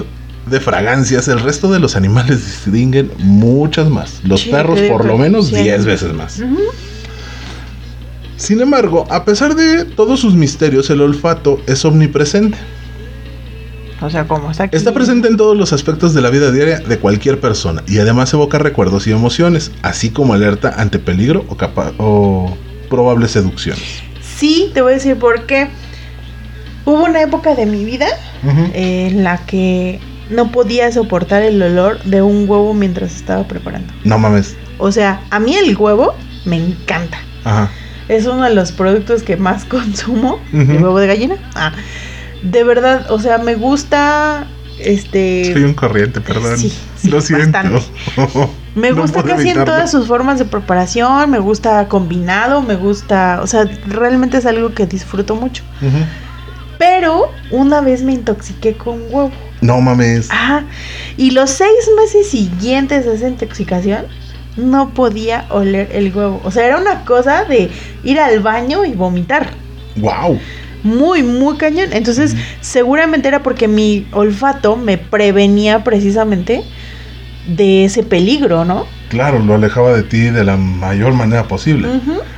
de fragancias, el resto de los animales distinguen muchas más. Los perros por lo menos 10 veces más. Sin embargo, a pesar de todos sus misterios, el olfato es omnipresente.
O sea, ¿cómo está aquí?
Está presente en todos los aspectos de la vida diaria de cualquier persona y además evoca recuerdos y emociones, así como alerta ante peligro o, o probables seducciones.
Sí, te voy a decir por qué. Hubo una época de mi vida en la que no podía soportar el olor de un huevo mientras estaba preparando.
No mames.
O sea, a mí el huevo me encanta. Ajá. Es uno de los productos que más consumo, el huevo de gallina. Ah, de verdad, o sea, me gusta este
soy un corriente, perdón. Sí, Lo siento.
me gusta casi en todas sus formas de preparación, me gusta combinado, me gusta, o sea, realmente es algo que disfruto mucho. Pero una vez me intoxiqué con huevo.
No mames.
Ajá. Y los seis meses siguientes a esa intoxicación no podía oler el huevo. O sea, era una cosa de ir al baño y vomitar.
Wow.
Muy, muy cañón. Entonces, seguramente era porque mi olfato me prevenía precisamente de ese peligro, ¿no?
Claro, lo alejaba de ti de la mayor manera posible.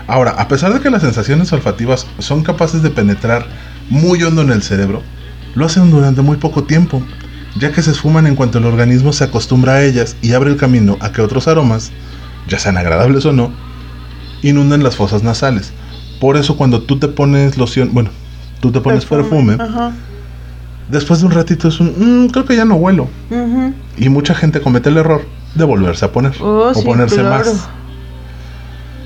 Ahora, a pesar de que las sensaciones olfativas son capaces de penetrar muy hondo en el cerebro, lo hacen durante muy poco tiempo, ya que se esfuman en cuanto el organismo se acostumbra a ellas y abre el camino a que otros aromas, ya sean agradables o no, inunden las fosas nasales. Por eso cuando tú te pones loción, bueno, tú te pones perfume, después de un ratito es un, mm, creo que ya no huelo. Y mucha gente comete el error de volverse a poner
oh,
o ponerse más.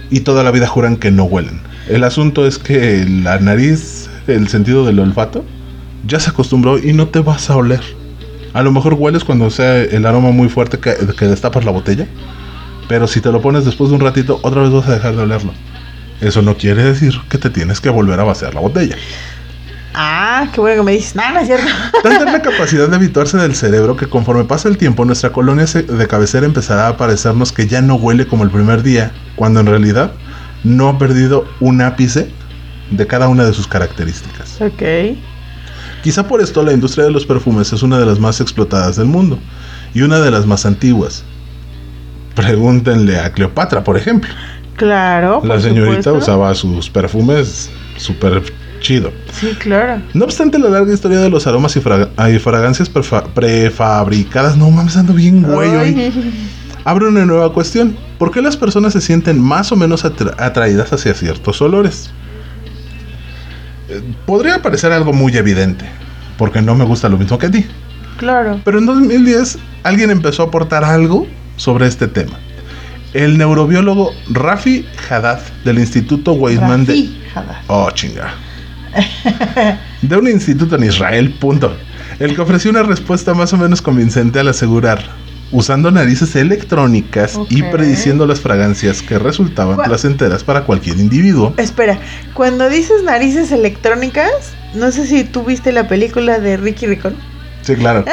Y toda la vida juran que no huelen. El asunto es que la nariz, el sentido del olfato, ya se acostumbró y no te vas a oler. A lo mejor hueles cuando sea el aroma muy fuerte que, que destapas la botella, pero si te lo pones después de un ratito, otra vez vas a dejar de olerlo. Eso no quiere decir que te tienes que volver a vaciar la botella.
Ah, qué bueno que me dices. Nada, no es cierto.
Tanta la capacidad de habituarse del cerebro que conforme pasa el tiempo, nuestra colonia de cabecera empezará a parecernos que ya no huele como el primer día, cuando en realidad no ha perdido un ápice de cada una de sus características.
Ok.
Quizá por esto la industria de los perfumes es una de las más explotadas del mundo y una de las más antiguas. Pregúntenle a Cleopatra, por ejemplo.
Claro.
La señorita usaba sus perfumes súper chido.
Sí, claro.
No obstante la larga historia de los aromas y, fragancias prefabricadas, no mames, ando bien güey Abre una nueva cuestión. ¿Por qué las personas se sienten más o menos atraídas hacia ciertos olores? Eh, podría parecer algo muy evidente, porque no me gusta lo mismo que a ti.
Claro.
Pero en 2010 alguien empezó a aportar algo sobre este tema. El neurobiólogo Rafi Haddad del Instituto Weizmann de...
Rafi Haddad.
Oh, chinga. De un instituto en Israel, punto. El que ofreció una respuesta más o menos convincente al asegurar, usando narices electrónicas y prediciendo las fragancias que resultaban
Gua-
placenteras para cualquier individuo.
Espera, cuando dices narices electrónicas, no sé si tú viste la película de Ricky Ricón,
Sí, claro.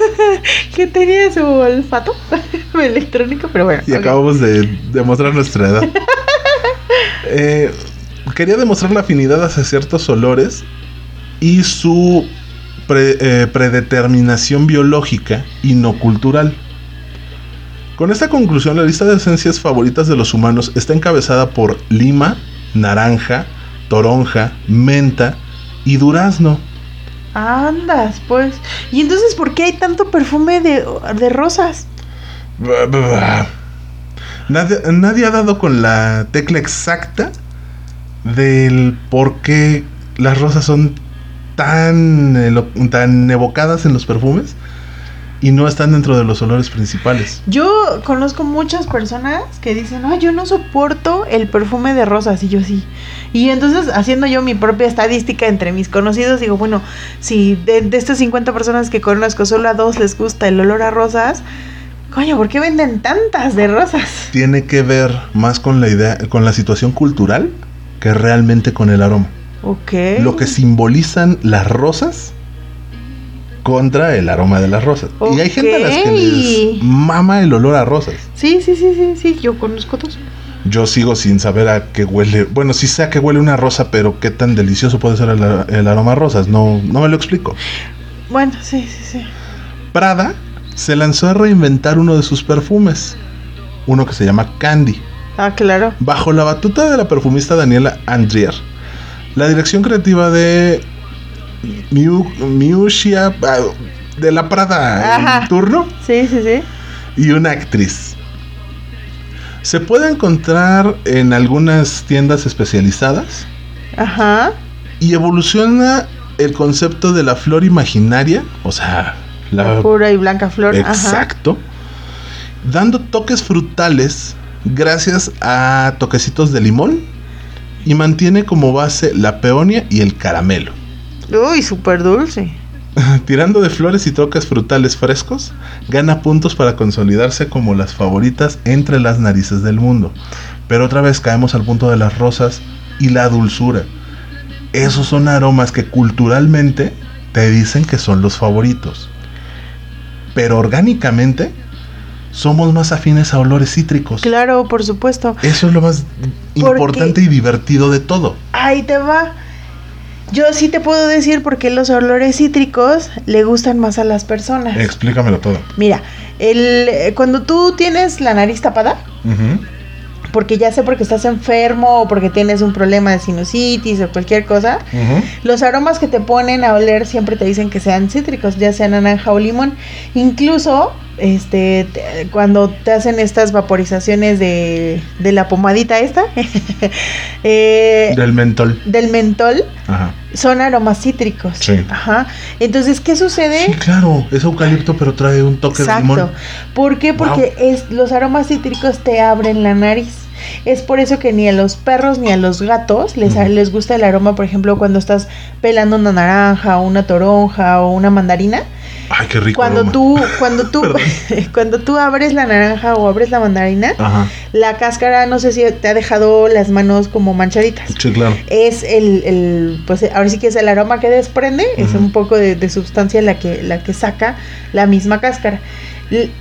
que tenía su olfato electrónico, pero bueno.
Y acabamos de demostrar nuestra edad. Eh, quería demostrar la afinidad hacia ciertos olores y su pre- eh, predeterminación biológica y no cultural. Con esta conclusión, la lista de esencias favoritas de los humanos está encabezada por lima, naranja, toronja, menta y durazno.
Andas, pues. ¿Y entonces por qué hay tanto perfume de, de rosas?
Nadie, nadie ha dado con la tecla exacta del por qué las rosas son tan, elo- tan evocadas en los perfumes y no están dentro de los olores principales.
Yo conozco muchas personas que dicen, no, yo no soporto el perfume de rosas, y yo sí. Y entonces, haciendo yo mi propia estadística entre mis conocidos, digo, bueno, si de, de estas 50 personas que conozco, solo a dos les gusta el olor a rosas, coño, ¿por qué venden tantas de rosas?
Tiene que ver más con la idea, con la situación cultural que realmente con el aroma.
Ok.
Lo que simbolizan las rosas contra el aroma de las rosas. Y hay gente a las que les mama el olor a rosas.
Sí, sí, sí, sí, sí, yo conozco dos.
Yo sigo sin saber a qué huele. Bueno, sí sé a qué huele una rosa, pero qué tan delicioso puede ser el, el aroma a rosas. No, no me lo explico.
Bueno, sí, sí, sí.
Prada se lanzó a reinventar uno de sus perfumes. Uno que se llama Candy.
Ah, claro.
Bajo la batuta de la perfumista Daniela Andrier. La dirección creativa de Miu, Miuccia, ah, de la Prada
Ajá.
en turno
Sí, sí, sí.
y una actriz. Se puede encontrar en algunas tiendas especializadas
Ajá.
y evoluciona el concepto de la flor imaginaria, o sea, la
Pura y blanca flor. Ajá.
exacto, dando toques frutales gracias a toquecitos de limón y mantiene como base la peonia y el caramelo.
Uy, súper dulce.
Tirando de flores y toques frutales frescos, gana puntos para consolidarse como las favoritas entre las narices del mundo. Pero otra vez caemos al punto de las rosas y la dulzura. Esos son aromas que culturalmente te dicen que son los favoritos. Pero orgánicamente somos más afines a olores cítricos.
Claro, por supuesto.
Eso es lo más
Porque-
importante y divertido de todo.
Ahí te va. Yo sí te puedo decir por qué los olores cítricos le gustan más a las personas.
Explícamelo todo.
Mira, el, eh, cuando tú tienes la nariz tapada, porque ya sea porque estás enfermo o porque tienes un problema de sinusitis o cualquier cosa, los aromas que te ponen a oler siempre te dicen que sean cítricos, ya sea naranja o limón. Incluso este te- cuando te hacen estas vaporizaciones de, de la pomadita esta, eh,
Del mentol.
del mentol,
Ajá.
son aromas cítricos.
Sí.
Ajá. Entonces, ¿qué sucede?
Sí, claro, es eucalipto, pero trae un toque de limón.
¿Por qué? Porque es, los aromas cítricos te abren la nariz. Es por eso que ni a los perros ni a los gatos les, les gusta el aroma, por ejemplo, cuando estás pelando una naranja o una toronja o una mandarina.
Ay, qué rico.
Cuando
aroma.
tú, cuando tú, cuando tú abres la naranja o abres la mandarina,
Ajá.
la cáscara, no sé si te ha dejado las manos como manchaditas.
Sí, claro.
Es el, el, pues ahora sí que es el aroma que desprende, es
Ujú.
un poco de, de sustancia la que, la que saca la misma cáscara.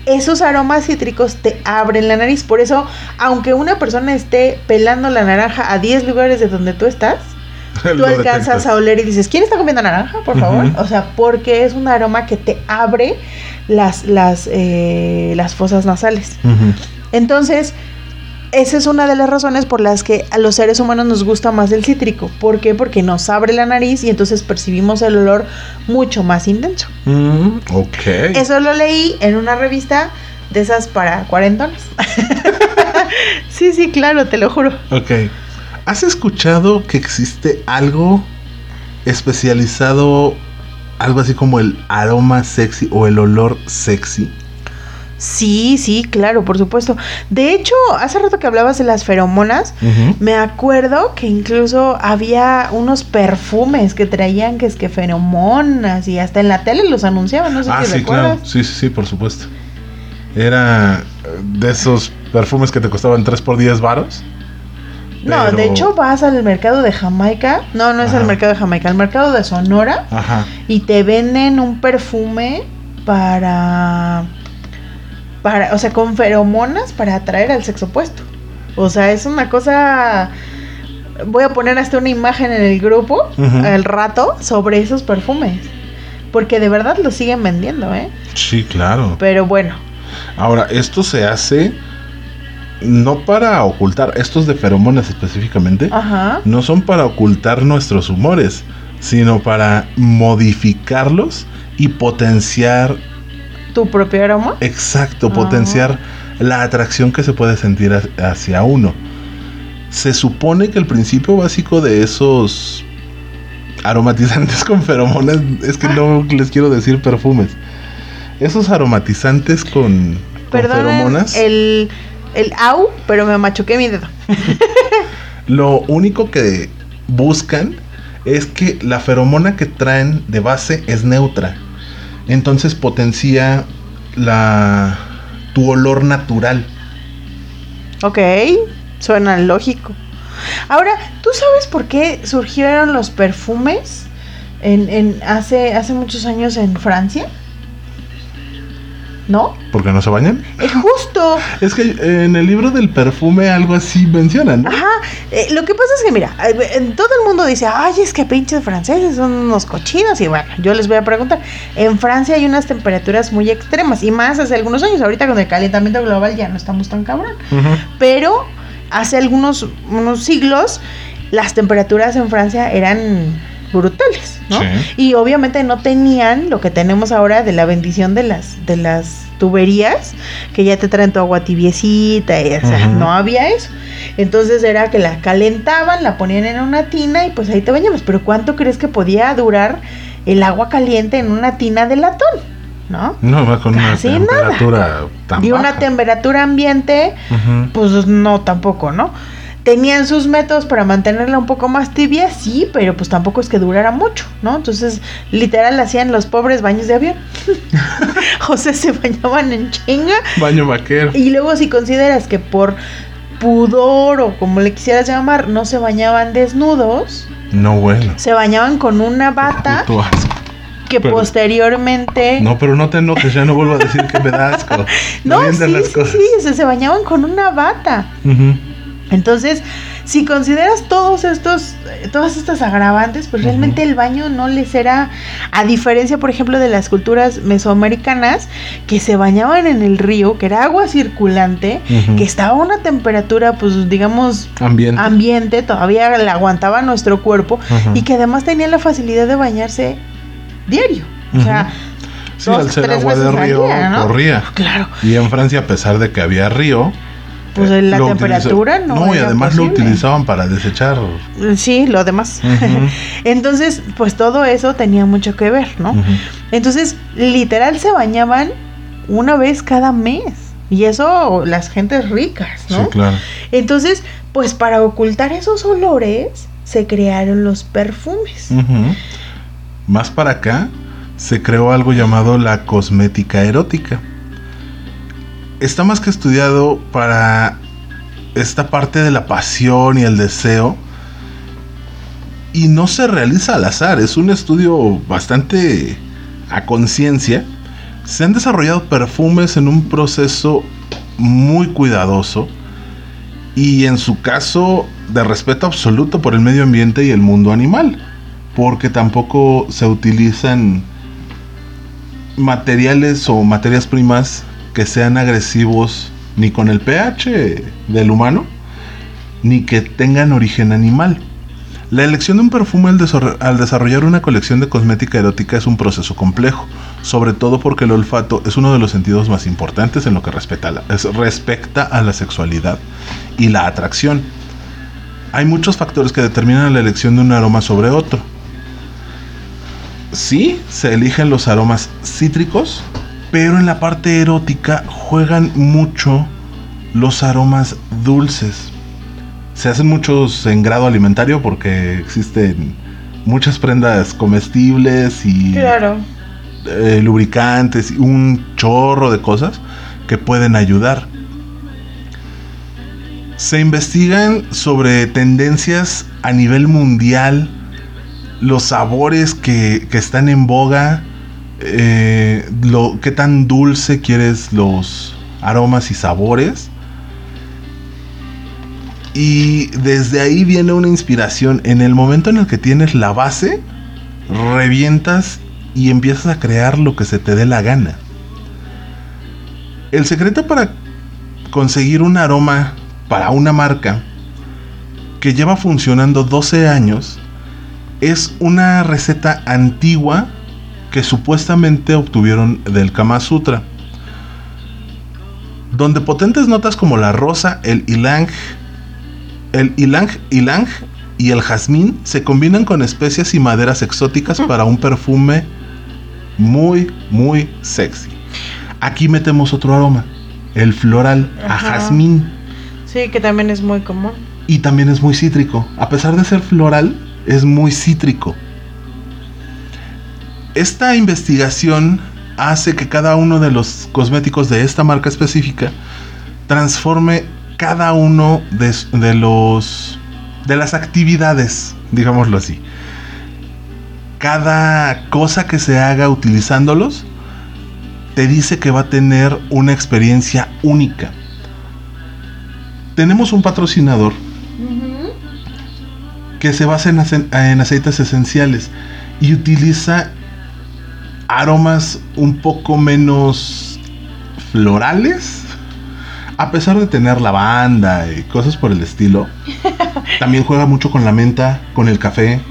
Esos aromas cítricos te abren la nariz, por eso, aunque una persona esté pelando la naranja a 10 lugares de donde tú estás, tú alcanzas
detectas.
a oler y dices, ¿quién está comiendo naranja, por favor? O sea, porque es un aroma que te abre las, las, eh, las fosas nasales. Entonces, esa es una de las razones por las que a los seres humanos nos gusta más el cítrico. ¿Por qué? Porque nos abre la nariz y entonces percibimos el olor mucho más intenso.
Mm, ok.
Eso lo leí en una revista de esas para cuarentones. sí, sí, claro, te lo juro.
Ok. ¿Has escuchado que existe algo especializado, algo así como el aroma sexy o el olor sexy?
Sí, sí, claro, por supuesto. De hecho, hace rato que hablabas de las feromonas, me acuerdo que incluso había unos perfumes que traían que es que feromonas y hasta en la tele los anunciaban, no sé
Ah,
si
sí,
recuerdas.
claro. Sí, sí, sí, por supuesto. Era de esos perfumes que te costaban 3 por 10 varos.
No, de hecho vas al mercado de Jamaica, no, no es
Ajá.
al mercado de Jamaica, al mercado de Sonora
Ajá.
y te venden un perfume para para, o sea, con feromonas para atraer al sexo opuesto. O sea, es una cosa voy a poner hasta una imagen en el grupo
Ujú.
al rato sobre esos perfumes. Porque de verdad los siguen vendiendo, ¿eh?
Sí, claro.
Pero bueno,
Ahora, esto se hace no para ocultar, estos de feromonas específicamente,
ajá.
no son para ocultar nuestros humores, sino para modificarlos y potenciar,
Tu propio aroma.
exacto,
Ah.
potenciar la atracción que se puede sentir ha- hacia uno. Se supone que el principio básico de esos aromatizantes con feromonas, es que no les quiero decir perfumes, esos aromatizantes con, feromonas.
el el au, pero me machuqué mi dedo.
Lo único que buscan es que la feromona que traen de base es neutra. Entonces potencia la tu olor natural.
Ok, suena lógico. Ahora, ¿tú sabes por qué surgieron los perfumes en, en hace, hace muchos años en Francia? ¿No?
¿Por qué no se bañan?
Es justo.
Es que eh, en el libro del perfume algo así mencionan, ¿no?
Ajá. eh, lo que pasa es que, mira, eh, todo el mundo dice, ay, es que pinches franceses son unos cochinos. Y bueno, yo les voy a preguntar. En Francia hay unas temperaturas muy extremas. Y más hace algunos años. Ahorita con el calentamiento global ya no estamos tan cabrón. Pero hace algunos unos siglos las temperaturas en Francia eran brutales, ¿no?
Sí.
Y obviamente no tenían lo que tenemos ahora de la bendición de las de las tuberías que ya te traen tu agua tibiecita, y, o sea, no había eso. Entonces era que la calentaban, la ponían en una tina y pues ahí te bañabas. Pero ¿cuánto crees que podía durar el agua caliente en una tina de latón? ¿No?
No va con una
Casi nada.
temperatura tan
Y una temperatura ambiente pues no, tampoco, ¿no? Tenían sus métodos para mantenerla un poco más tibia, sí, pero pues tampoco es que durara mucho, ¿no? Entonces, literal, hacían los pobres baños de avión. o sea, se bañaban en chinga.
Baño vaquero.
Y luego, si consideras que por pudor o como le quisieras llamar, no se bañaban desnudos,
No, bueno.
se bañaban con una bata que
pero-
posteriormente.
No, pero no te enojes, ya no vuelvo a decir que me da asco.
No, sí,
las
sí,
cosas.
sí, o sea, se bañaban con una bata.
Ujú.
Entonces, si consideras todos estos, eh, todas estas agravantes, pues realmente el baño no les era, a diferencia, por ejemplo, de las culturas mesoamericanas, que se bañaban en el río, que era agua circulante, que estaba a una temperatura, pues digamos,
Ambiente.
ambiente, todavía la aguantaba nuestro cuerpo, y que además tenía la facilidad de bañarse diario. O sea,
Sí,
dos,
al ser
tres
agua de río,
día, ¿no?
corría.
claro,
Y en Francia, a pesar de que había río,
pues
eh,
la temperatura
utiliza-
no.
y además lo utilizaban para desechar.
Sí, lo demás. Entonces, pues todo eso tenía mucho que ver, ¿no? Entonces, literal se bañaban una vez cada mes. Y eso las gentes ricas, ¿no?
Sí, claro.
Entonces, pues para ocultar esos olores, se crearon los perfumes.
Más para acá, se creó algo llamado la cosmética erótica. Está más que estudiado para esta parte de la pasión y el deseo. Y no se realiza al azar, es un estudio bastante a conciencia. Se han desarrollado perfumes en un proceso muy cuidadoso y en su caso de respeto absoluto por el medio ambiente y el mundo animal, porque tampoco se utilizan materiales o materias primas que sean agresivos ni con el pH del humano, ni que tengan origen animal. La elección de un perfume al, desarrollar una colección de cosmética erótica es un proceso complejo, sobre todo porque el olfato es uno de los sentidos más importantes en lo que respecta a la, es- respecta a la sexualidad y la atracción. Hay muchos factores que determinan la elección de un aroma sobre otro. Sí, se eligen los aromas cítricos, Pero en la parte erótica juegan mucho los aromas dulces. Se hacen muchos en grado alimentario porque existen muchas prendas comestibles y
Claro.
eh, lubricantes y un chorro de cosas que pueden ayudar. Se investigan sobre tendencias a nivel mundial, los sabores que, que están en boga, eh, lo, qué tan dulce quieres los aromas y sabores. Y desde ahí viene una inspiración. En el momento en el que tienes la base, revientas y empiezas a crear lo que se te dé la gana. El secreto para conseguir un aroma para una marca que lleva funcionando 12 años es una receta antigua que supuestamente obtuvieron del Kama Sutra. Donde potentes notas como la rosa, el ylang, el ylang y el jazmín se combinan con especias y maderas exóticas para un perfume muy, muy sexy. Aquí metemos otro aroma, el floral a jazmín.
Sí, que también es muy común.
Y también es muy cítrico. A pesar de ser floral, es muy cítrico. Esta investigación hace que cada uno de los cosméticos de esta marca específica transforme cada uno de, los de las actividades, digámoslo así. Cada cosa que se haga utilizándolos te dice que va a tener una experiencia única. Tenemos un patrocinador que se basa en, ace- en aceites esenciales y utiliza aromas un poco menos florales. A pesar de tener lavanda y cosas por el estilo, también juega mucho con la menta, con el café,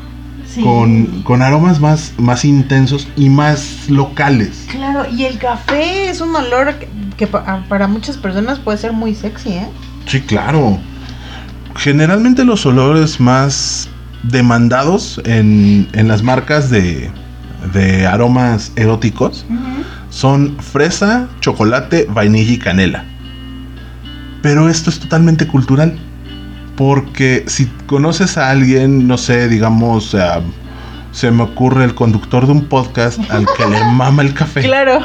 Sí.
con, con aromas más, más intensos y más locales.
Claro, y el café es un olor que, que ah, para muchas personas puede ser muy sexy, ¿eh?
Sí, claro. Generalmente los olores más demandados en, en las marcas de, de aromas eróticos son fresa, chocolate, vainilla y canela. Pero esto es totalmente cultural. Porque si conoces a alguien, no sé, digamos, eh, se me ocurre el conductor de un podcast al que le mama el café
Claro.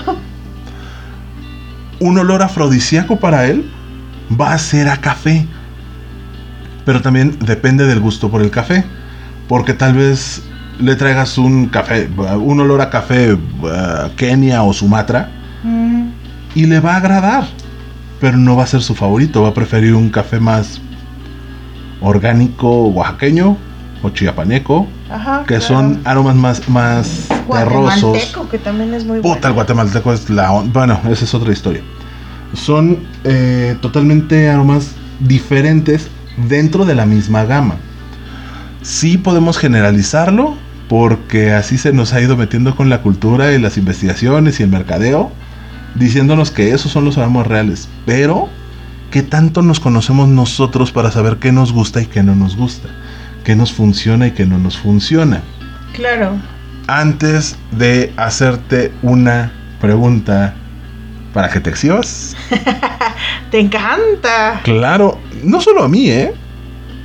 un olor afrodisíaco para él va a ser a café. Pero también depende del gusto por el café. Porque tal vez le traigas un café, un olor a café uh, Kenia o Sumatra
Mm,
y le va a agradar. Pero no va a ser su favorito. Va a preferir un café más orgánico oaxaqueño o chiapaneco.
Ajá.
Que
claro.
son aromas más, más terrosos.
Guatemalteco, que también es muy
Puta, el
bueno.
guatemalteco es la... Bueno, esa es otra historia. Son eh, totalmente aromas diferentes dentro de la misma gama. Sí podemos generalizarlo porque así se nos ha ido metiendo con la cultura y las investigaciones y el mercadeo, diciéndonos que esos son los aromas reales. Pero, ¿qué tanto nos conocemos nosotros para saber qué nos gusta y qué no nos gusta? ¿Qué nos funciona y qué no nos funciona?
Claro.
antes de hacerte una pregunta para que te exhibas.
Te encanta.
Claro, no solo a mí, ¿eh?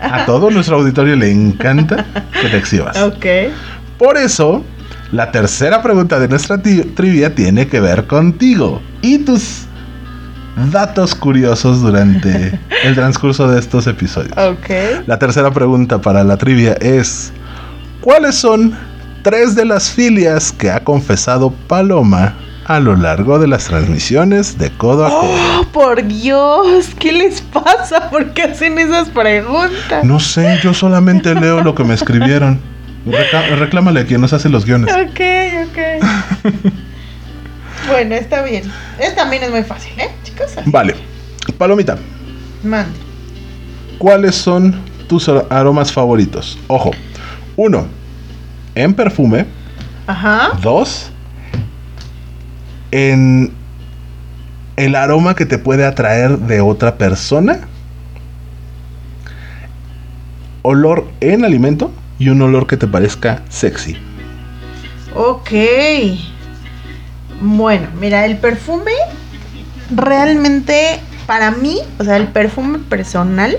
A todo nuestro auditorio le encanta que te exhibas.
Ok.
Por eso, la tercera pregunta de nuestra trivia tiene que ver contigo y tus datos curiosos durante el transcurso de estos episodios.
Ok.
La tercera pregunta para la trivia es, ¿cuáles son tres de las filias que ha confesado Paloma a lo largo de las transmisiones de codo a codo?
Oh, por Dios, ¿qué les pasa? ¿Por qué hacen esas preguntas?
No sé, yo solamente leo lo que me escribieron. Reclámale a quien nos hace los guiones.
Ok, ok. bueno, está bien. Esta también es muy fácil, ¿eh, chicos?
Vale, Palomita,
Mande.
¿cuáles son tus ar- aromas favoritos? Ojo, uno, en perfume.
Ajá.
Dos, en el aroma que te puede atraer de otra persona. Olor en alimento y un olor que te parezca sexy.
Ok. Bueno, mira, el perfume realmente para mí, o sea, el perfume personal,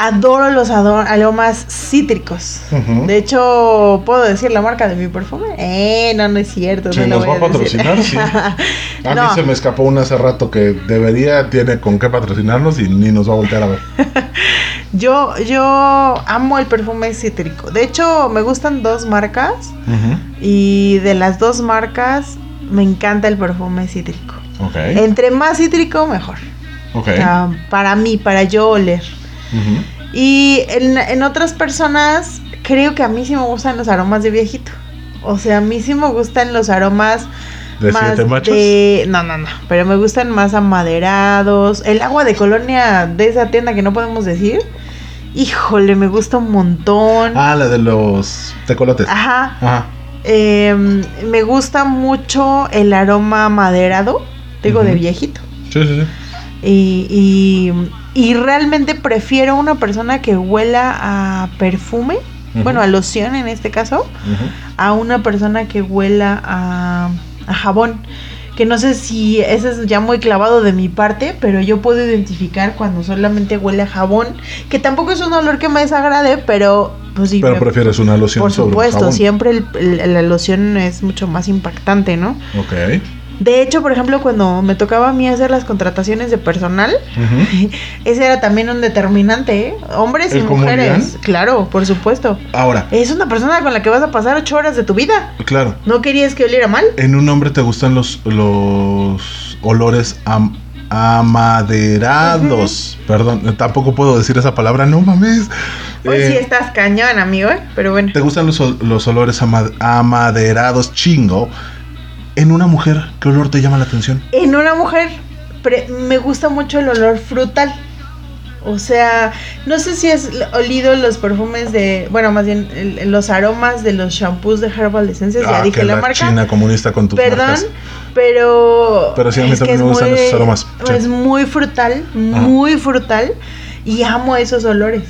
adoro los aromas cítricos. De hecho, ¿puedo decir la marca de mi perfume? Eh, no, no es cierto.
Si nos va a patrocinar, sí. A mí se me escapó una hace rato que debería, tiene con qué patrocinarnos y ni nos va a voltear a ver.
yo, yo amo el perfume cítrico. De hecho, me gustan dos marcas. Y de las dos marcas, me encanta el perfume cítrico. Entre más cítrico, mejor. para mí, para yo oler. Y en, otras personas, creo que a mí sí me gustan los aromas de viejito. O sea, a mí sí me gustan los aromas
¿De más machos?
No, no, no. Pero me gustan más amaderados. El agua de colonia de esa tienda que no podemos decir. Híjole, me gusta un montón.
Ah, la de los tecolotes.
Ajá. Ajá. Em, me gusta mucho el aroma maderado. Digo, de viejito.
Sí, sí, sí.
Y, y, realmente prefiero una persona que huela a perfume, bueno, a loción en este caso, a una persona que huela a, a jabón que no sé si ese es ya muy clavado de mi parte, pero yo puedo identificar cuando solamente huele a jabón, que tampoco es un olor que me desagrade, pero pues sí.
Pero prefieres una loción.
Por supuesto, siempre la loción es mucho más impactante, ¿no?
Ok.
De hecho, por ejemplo, cuando me tocaba a mí hacer las contrataciones de personal, ese era también un determinante, ¿eh? Hombres y mujeres. Claro, por supuesto.
Ahora.
Es una persona con la que vas a pasar ocho horas de tu vida.
Claro.
¿No querías que oliera mal?
En un hombre te gustan los, los olores amaderados. Perdón, tampoco puedo decir esa palabra, no mames.
Hoy sí eh, estás cañón, amigo, ¿eh? pero bueno.
¿Te gustan los, los olores amaderados chingo? En una mujer, ¿qué olor te llama la atención?
En una mujer me gusta mucho el olor frutal. O sea, no sé si has olido los perfumes de, bueno, más bien los aromas de los shampoos de Herbal Essences, ya ah, dije la, marca.
China comunista con tus
Perdón, pero
Pero sí a mí también me gustan esos aromas.
Es muy frutal, muy frutal y amo esos olores.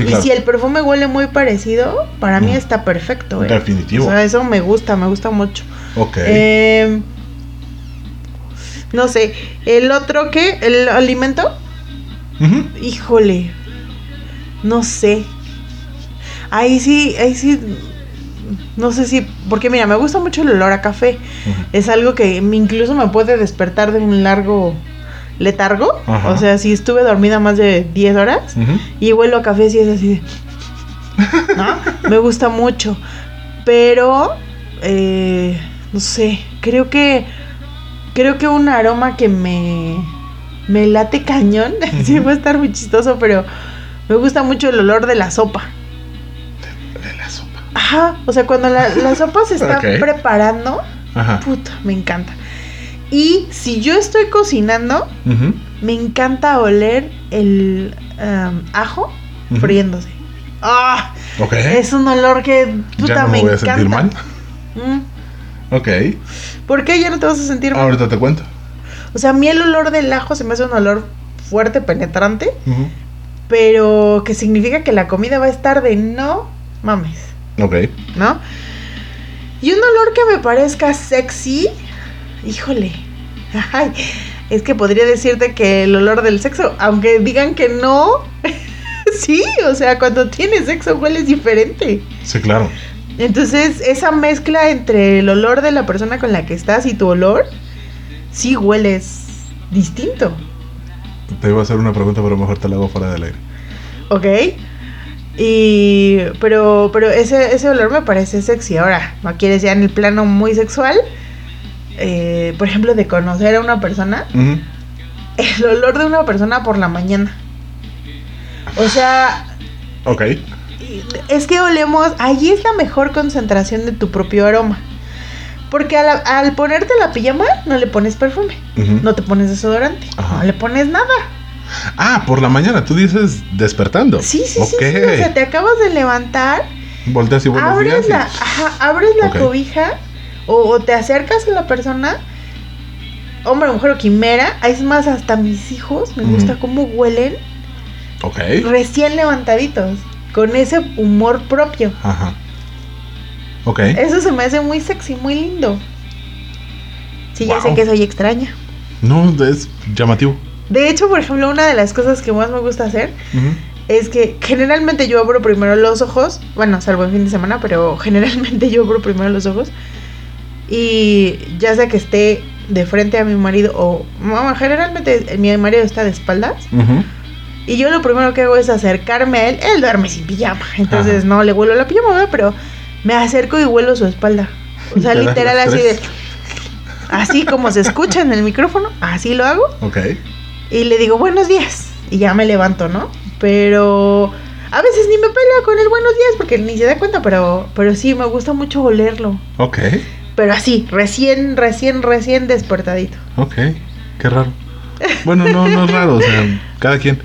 y si el perfume huele muy parecido, para mí está perfecto. ¿eh?
Definitivo.
O sea, eso me gusta, me gusta mucho.
Ok.
Eh, no sé, el otro que, el alimento. Híjole, no sé. Ahí sí, ahí sí, no sé si, porque mira, me gusta mucho el olor a café. Es algo que incluso me puede despertar de un largo letargo. O sea, si estuve dormida más de 10 horas y huelo a café, sí es así. ¿No? me gusta mucho. Pero, eh, no sé, creo que creo que un aroma que me me late cañón, sí va a estar muy chistoso, pero me gusta mucho el olor de la sopa.
De, la sopa.
Ajá, o sea, cuando la, sopa se está preparando, puta, me encanta. Y si yo estoy cocinando, me encanta oler el um, ajo friéndose. ¡Ah! Es un olor que puta me, voy encanta. A sentir mal.
Mm. Ok.
¿Por qué ya no te vas a sentir mal?
Ahorita te cuento.
O sea, a mí el olor del ajo se me hace un olor fuerte, penetrante, pero que significa que la comida va a estar de no mames.
Ok.
¿No? Y un olor que me parezca sexy, híjole. Ay, es que podría decirte que el olor del sexo, aunque digan que no, sí, o sea, cuando tienes sexo hueles diferente.
Sí, claro.
Entonces, esa mezcla entre el olor de la persona con la que estás y tu olor, sí hueles distinto.
Te iba a hacer una pregunta, pero mejor te la hago fuera del aire.
Ok. Y. Pero, pero ese, ese olor me parece sexy. Ahora, ¿no quieres ya en el plano muy sexual? Eh, por ejemplo, de conocer a una persona. El olor de una persona por la mañana. O sea.
Ok.
Es que olemos. Allí es la mejor concentración de tu propio aroma. Porque al, ponerte la pijama no le pones perfume, no te pones desodorante, no le pones nada.
Ah, por la mañana, tú dices despertando.
Sí, sí, sí, O sea, te acabas de levantar.
Volteas y buenos abres
La, ajá, abres la cobija o, te acercas a la persona, hombre, mujer o quimera. Es más, hasta mis hijos me gusta cómo huelen.
Ok.
Recién levantaditos, con ese humor propio.
Ajá. Ok.
Eso se me hace muy sexy, muy lindo. Sí, ya sé que soy extraña.
No, es llamativo.
De hecho, por ejemplo, una de las cosas que más me gusta hacer es que generalmente yo abro primero los ojos, bueno, salvo en fin de semana, pero generalmente yo abro primero los ojos y ya sea que esté de frente a mi marido o bueno, generalmente mi marido está de espaldas
Ujú.
Y yo lo primero que hago es acercarme a él, él duerme sin pijama, entonces
Ajá.
no le huelo la pijama, ¿verdad? pero me acerco y huelo su espalda. O sea, literal así de así como se escucha en el micrófono, así lo hago
Ok.
y le digo buenos días y ya me levanto, ¿no? Pero a veces ni me pelea con el buenos días porque ni se da cuenta, pero, pero sí, me gusta mucho olerlo.
Ok.
Pero así, recién, recién, recién despertadito.
Ok. Qué raro. Bueno, no, no es raro, o sea, cada quien.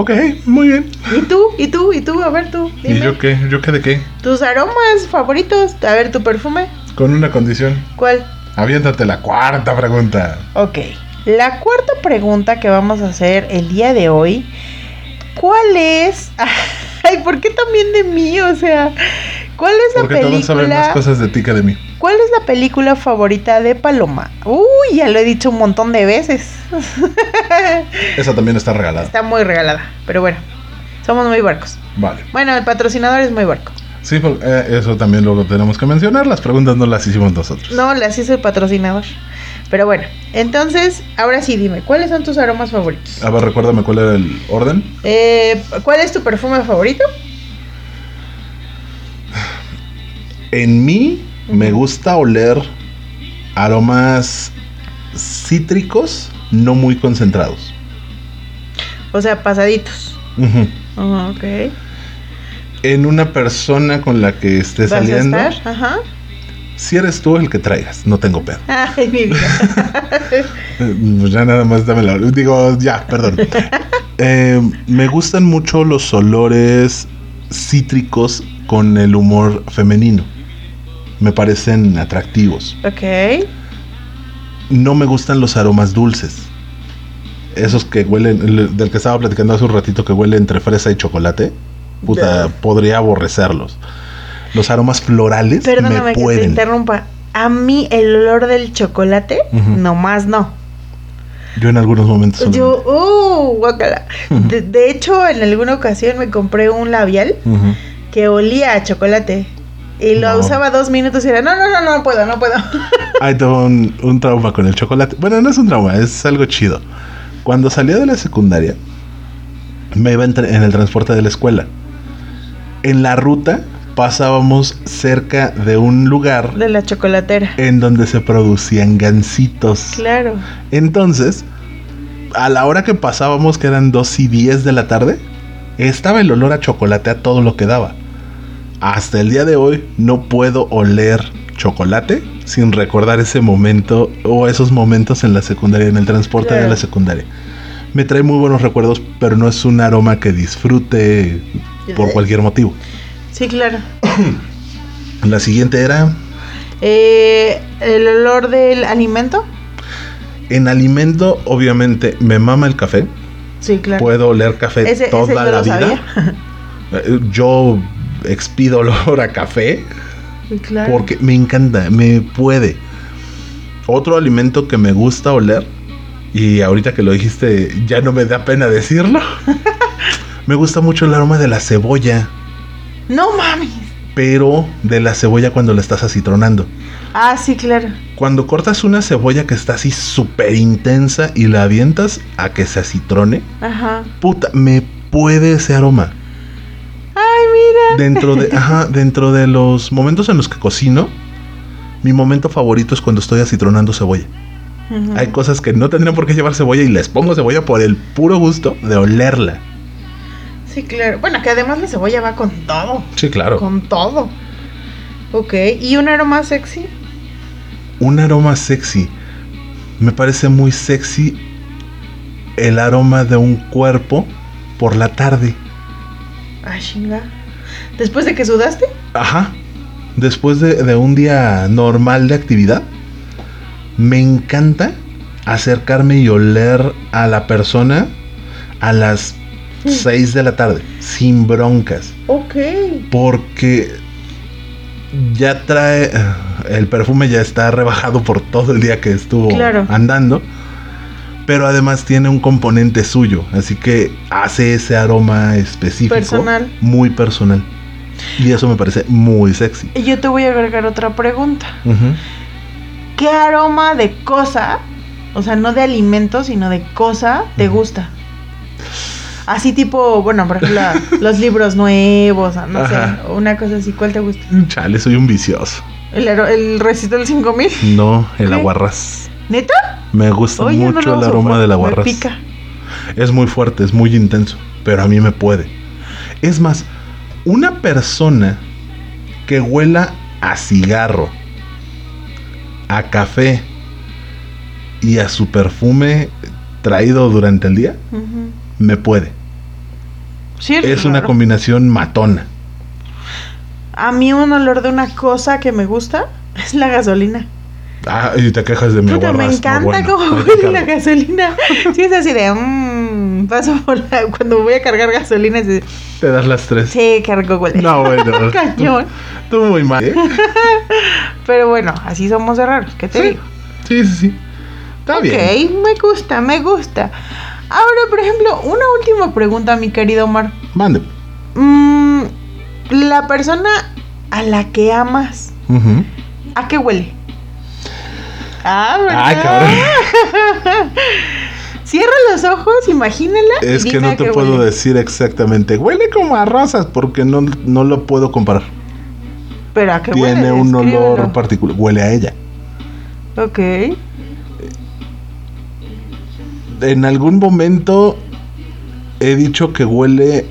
Ok, muy bien.
¿Y tú? ¿Y tú? ¿Y tú? A ver tú,
¿Y yo qué? ¿Yo qué de qué?
¿Tus aromas favoritos? A ver, tu perfume.
Con una condición.
¿Cuál?
Aviéntate la cuarta pregunta.
Ok. La cuarta pregunta que vamos a hacer el día de hoy. ¿Cuál es? Ay, ¿por qué también de mí? O sea, ¿cuál es la
Porque todos saben más
película?
cosas de ti que de mí.
¿Cuál es la película favorita de Paloma? Uy, ya lo he dicho un montón de veces.
Esa también está regalada.
Está muy regalada, pero bueno, somos muy barcos.
Vale.
Bueno, el patrocinador es muy barco.
Sí, eh, eso también luego tenemos que mencionar. Las preguntas no las hicimos nosotros.
No, las hizo el patrocinador. Pero bueno, entonces, ahora sí dime, ¿cuáles son tus aromas favoritos?
A ver, recuérdame cuál era el orden.
Eh, ¿Cuál es tu perfume favorito?
En mí me gusta oler aromas cítricos no muy concentrados.
O sea, pasaditos.
Ujú.
Ah, ok.
En una persona con la que esté
¿Vas a
saliendo,
estar? Ajá.
si eres tú el que traigas, no tengo pedo.
Ay, mi vida.
Pues ya nada más dame la... Digo, ya, perdón. Eh, me gustan mucho los olores cítricos con el humor femenino. Me parecen atractivos.
ok.
No me gustan los aromas dulces. Esos que huelen, el- del que estaba platicando hace un ratito que huele entre fresa y chocolate. Puta, podría aborrecerlos. Los aromas florales
Perdóname
me
que te
pueden.
interrumpa. A mí el olor del chocolate,
Ujú.
nomás no.
Yo en algunos momentos. solamente.
Yo, uh, guácala. De, de hecho, en alguna ocasión me compré un labial que olía a chocolate. Y lo
No.
usaba dos minutos y era, no, no, no, no puedo, no puedo.
Ay, tengo un, un trauma con el chocolate. Bueno, no es un trauma, es algo chido. Cuando salía de la secundaria, me iba en, en el transporte de la escuela. En la ruta pasábamos cerca de un lugar
De la chocolatera.
en donde se producían gancitos.
Claro.
Entonces, a la hora que pasábamos, que eran 2 y 10 de la tarde, estaba el olor a chocolate a todo lo que daba. Hasta el día de hoy no puedo oler chocolate sin recordar ese momento o esos momentos en la secundaria, en el transporte de la secundaria. Me trae muy buenos recuerdos, pero no es un aroma que disfrute por cualquier motivo.
Sí, claro.
La siguiente era
Eh, el olor del alimento.
en alimento, obviamente me mama el café.
Sí, claro.
Puedo oler café
Ese- ese
toda
yo
la vida.
sabía.
Eh, Yo expido olor a café
claro.
porque me encanta, me puede. Otro alimento que me gusta oler, y ahorita que lo dijiste ya no me da pena decirlo, me gusta mucho el aroma de la cebolla,
No mames.
pero de la cebolla cuando la estás acitronando.
Ah, sí, claro.
Cuando cortas una cebolla que está así súper intensa y la avientas a que se acitrone,
Ajá.
puta, me puede ese aroma. Dentro de, ajá, dentro de los momentos en los que cocino, mi momento favorito es cuando estoy acitronando cebolla. Hay cosas que no tendrían por qué llevar cebolla y les pongo cebolla por el puro gusto de olerla.
Sí, claro. Bueno, que además la cebolla va con todo.
Sí, claro.
Con todo. Ok. ¿Y un aroma sexy?
Un aroma sexy. Me parece muy sexy el aroma de un cuerpo por la tarde.
Ay, chinga. ¿Después de que sudaste?
Ajá. Después de, de un día normal de actividad, me encanta acercarme y oler a la persona a las 6 de la tarde, sin broncas.
Ok.
Porque ya trae... el perfume ya está rebajado por todo el día que estuvo
Claro.
andando. Pero además tiene un componente suyo, así que hace ese aroma específico
Personal.
muy personal. Y eso me parece muy sexy.
Y yo te voy a agregar otra pregunta. ¿Qué aroma de cosa, o sea, no de alimento, sino de cosa, te gusta? Así tipo, bueno, por ejemplo, los libros nuevos, no
Ajá.
sé, una cosa así, ¿cuál te gusta?
Chale, soy un vicioso.
¿El, el Recital 5000?
No, el
¿Qué?
aguarrás.
¿Neta?
Me gusta
Oye, no
mucho el aroma
me-
del
me
aguarrás.
pica.
Es muy fuerte, es muy intenso, pero a mí me puede. Es más, una persona que huela a cigarro, a café y a su perfume traído durante el día, me puede.
Sí,
Es una combinación matona.
A mí un olor de una cosa que me gusta es la gasolina.
Ah, y te quejas de mi
Puta, me
no,
encanta
bueno,
cómo huele la gasolina. Sí, es así de... mmm, paso por la... Cuando voy a cargar gasolina, es de...
Te das las tres.
Sí, cargo huele.
No, bueno.
Cañón.
Tú muy mal. ¿eh?
Pero bueno, así somos de raros, ¿qué te
Sí.
digo?
Sí, sí, sí. Está
ok,
bien.
me gusta, me gusta. Ahora, por ejemplo, una última pregunta, mi querido Omar.
Mande.
Mm, la persona a la que amas,
Ujú.
¿a qué huele? Ah, ¿verdad?
Ay, cabrón.
Cierra los ojos, imagínala. y
Es que no te puedo
huele.
decir exactamente. Huele como a rosas porque no, no lo puedo comparar.
Pero a qué huele.
Tiene un olor particular. Huele a ella.
Ok.
En algún momento he dicho que huele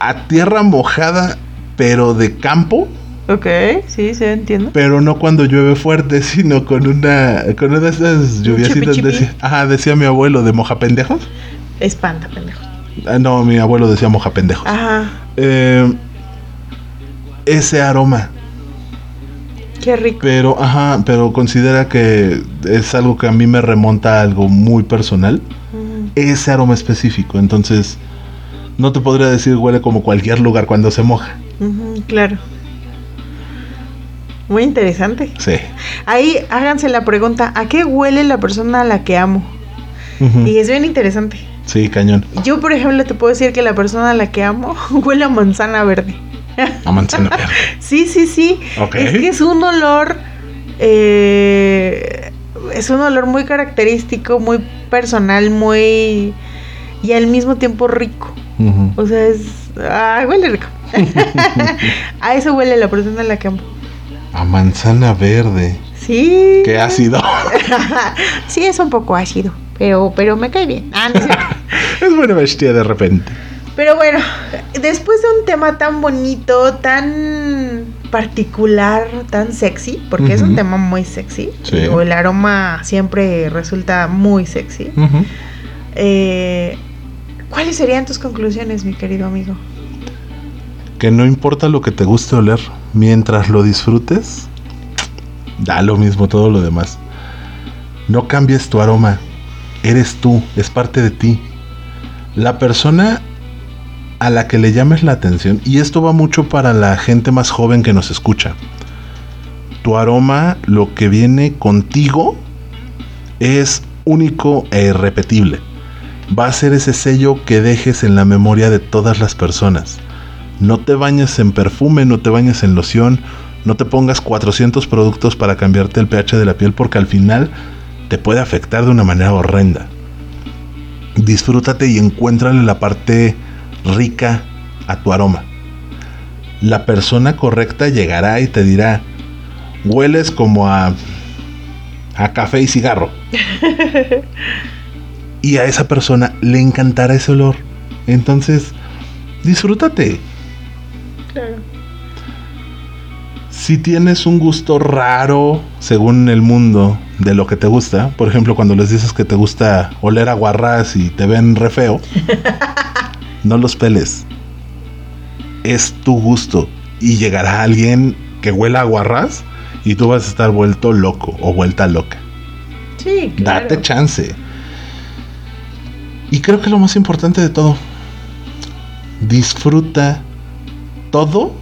a tierra mojada, pero de campo.
Ok, sí, sí, entiendo.
Pero no cuando llueve fuerte, sino con una con una de esas lluviacitas. Decía, ajá, decía mi abuelo de moja pendejos.
Espanta, pendejo.
Ah, no, mi abuelo decía moja pendejos.
Ajá,
Eh, ese aroma.
qué rico.
Pero, ajá, pero considera que es algo que a mí me remonta a algo muy personal. Ese aroma específico. Entonces, no te podría decir huele como cualquier lugar cuando se moja.
Claro. Muy interesante.
Sí.
Ahí háganse la pregunta, ¿a qué huele la persona a la que amo? Y es bien interesante.
Sí, cañón.
Yo, por ejemplo, te puedo decir que la persona a la que amo huele a manzana verde.
A manzana verde.
Sí, sí, sí.
Ok.
Es que es un olor. eh, es un olor muy característico, muy personal, muy. y al mismo tiempo rico. O sea, es. Ah, huele rico. a eso huele la persona a la que amo.
A manzana verde.
Sí.
Qué ácido.
sí, es un poco ácido. Pero, pero me cae bien. Ah, no es
buena bestia de repente.
Pero bueno, después de un tema tan bonito, tan particular, tan sexy, porque es un tema muy sexy,
Sí.
o el aroma siempre resulta muy sexy, eh, ¿cuáles serían tus conclusiones, mi querido amigo?
Que no importa lo que te guste oler, mientras lo disfrutes, da lo mismo todo lo demás. No cambies tu aroma, eres tú, es parte de ti. La persona a la que le llames la atención, y esto va mucho para la gente más joven que nos escucha, tu aroma, lo que viene contigo, es único e irrepetible. Va a ser ese sello que dejes en la memoria de todas las personas. No te bañes en perfume, no te bañes en loción, no te pongas 400 productos para cambiarte el pH de la piel porque al final te puede afectar de una manera horrenda. Disfrútate y encuéntrale la parte rica a tu aroma. La persona correcta llegará y te dirá, hueles como a, a café y cigarro. y a esa persona le encantará ese olor. Entonces, disfrútate. Si tienes un gusto raro, según el mundo, de lo que te gusta, por ejemplo, cuando les dices que te gusta oler a guarras y te ven re feo, no los peles. Es tu gusto. Y llegará alguien que huela a guarras y tú vas a estar vuelto loco o vuelta loca.
Sí, claro.
Date chance. Y creo que lo más importante de todo, disfruta todo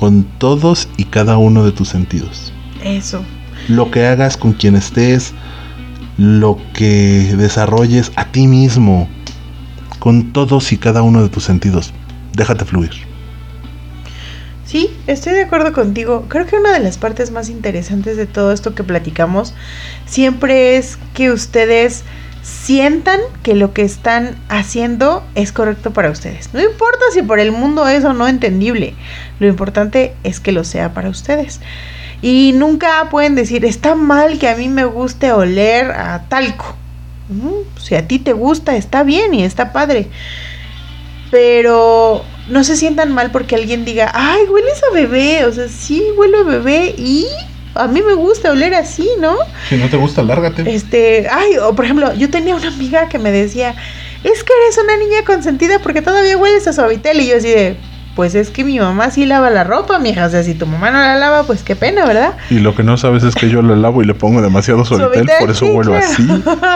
con todos y cada uno de tus sentidos.
Eso.
Lo que hagas con quien estés, lo que desarrolles a ti mismo, con todos y cada uno de tus sentidos. Déjate fluir.
Sí, estoy de acuerdo contigo. Creo que una de las partes más interesantes de todo esto que platicamos siempre es que ustedes sientan que lo que están haciendo es correcto para ustedes. No importa si por el mundo es o no entendible. Lo importante es que lo sea para ustedes. Y nunca pueden decir, está mal que a mí me guste oler a talco. Si a ti te gusta, está bien y está padre. Pero no se sientan mal porque alguien diga, ay, hueles a bebé. O sea, sí, huele a bebé y a mí me gusta oler así, ¿no?
Si no te gusta, lárgate.
Este, ay, o por ejemplo, yo tenía una amiga que me decía, es que eres una niña consentida porque todavía hueles a suavitel. Y yo así de, pues es que mi mamá sí lava la ropa, mija. O sea, si tu mamá no la lava, pues qué pena, ¿verdad?
Y lo que no sabes es que yo la lavo y le pongo demasiado suavitel, por eso huelo así.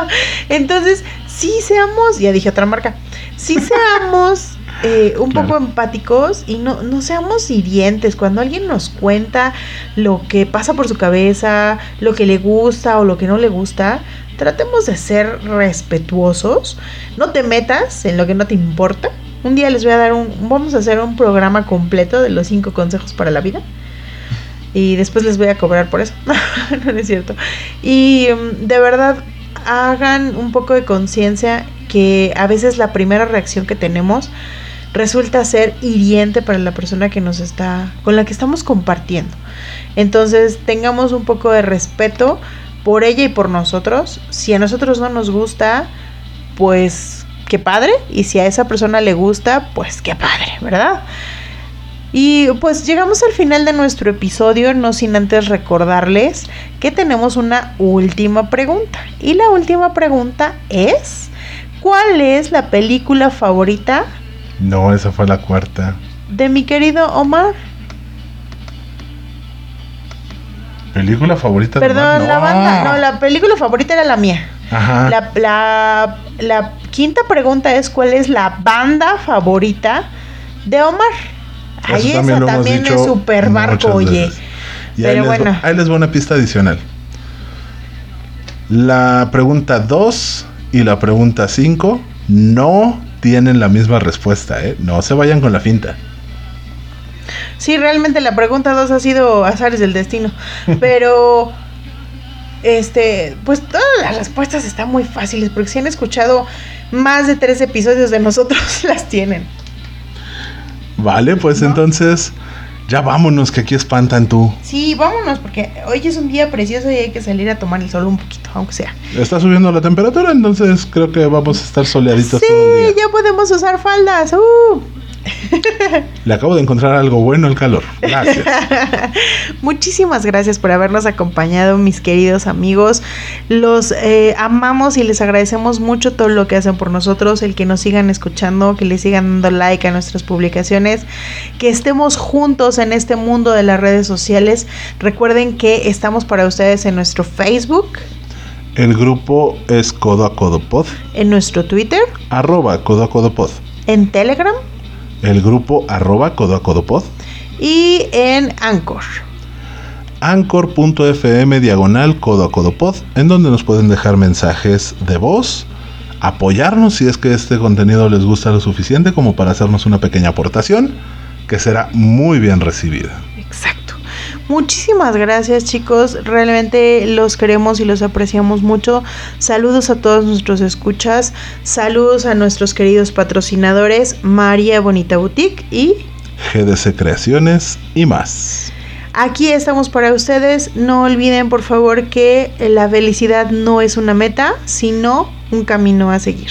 Entonces, sí seamos, ya dije otra marca, sí seamos eh, un poco empáticos y no, no seamos hirientes. Cuando alguien nos cuenta lo que pasa por su cabeza, lo que le gusta o lo que no le gusta, tratemos de ser respetuosos. No te metas en lo que no te importa. Un día les voy a dar un, vamos a hacer un programa completo de los cinco consejos para la vida. Y después les voy a cobrar por eso. no, es cierto. Y mm, de verdad, hagan un poco de conciencia que a veces la primera reacción que tenemos resulta ser hiriente para la persona que nos está, con la que estamos compartiendo. Entonces tengamos un poco de respeto por ella y por nosotros. Si a nosotros no nos gusta, pues qué padre. Y si a esa persona le gusta, pues qué padre, ¿verdad? Y pues llegamos al final de nuestro episodio, no sin antes recordarles que tenemos una última pregunta. Y la última pregunta es, ¿cuál es la película favorita
no, esa fue la cuarta.
De mi querido Omar.
¿Película favorita
Perdón, de Omar? la banda. No, la película favorita era la mía. Ajá. La, la, quinta pregunta es: ¿cuál es la banda favorita de Omar? Ahí esa también es super barco, oye.
Pero bueno. ahí les voy una pista adicional. La pregunta 2 y la pregunta 5 no tienen la misma respuesta, ¿eh? No se vayan con la finta.
Sí, realmente la pregunta 2 ha sido azares del destino. Pero, este, pues todas las respuestas están muy fáciles porque si han escuchado más de tres episodios de nosotros, las tienen.
Vale, pues entonces ya vámonos, que aquí espantan tú.
Sí, vámonos, porque hoy es un día precioso y hay que salir a tomar el sol un poquito, aunque sea.
Está subiendo la temperatura, entonces creo que vamos a estar soleaditos
sí, todo el día. ya podemos usar faldas. Uh.
Le acabo de encontrar algo bueno el calor. Gracias.
Muchísimas gracias por habernos acompañado, mis queridos amigos. Los eh, amamos y les agradecemos mucho todo lo que hacen por nosotros, el que nos sigan escuchando, que le sigan dando like a nuestras publicaciones, que estemos juntos en este mundo de las redes sociales. Recuerden que estamos para ustedes en nuestro Facebook.
El grupo es Codo a Codo Pod.
En nuestro Twitter.
Arroba Codo a Codo Pod.
En Telegram
el grupo arroba codo a codo pod.
Y en Anchor.
Anchor.fm diagonal codo a codo pod, en donde nos pueden dejar mensajes de voz, apoyarnos si es que este contenido les gusta lo suficiente como para hacernos una pequeña aportación, que será muy bien recibida.
Exacto. Muchísimas gracias chicos, realmente los queremos y los apreciamos mucho. Saludos a todos nuestros escuchas, saludos a nuestros queridos patrocinadores María Bonita Boutique y
GDC Creaciones y más.
Aquí estamos para ustedes. No olviden por favor que la felicidad no es una meta, sino un camino a seguir.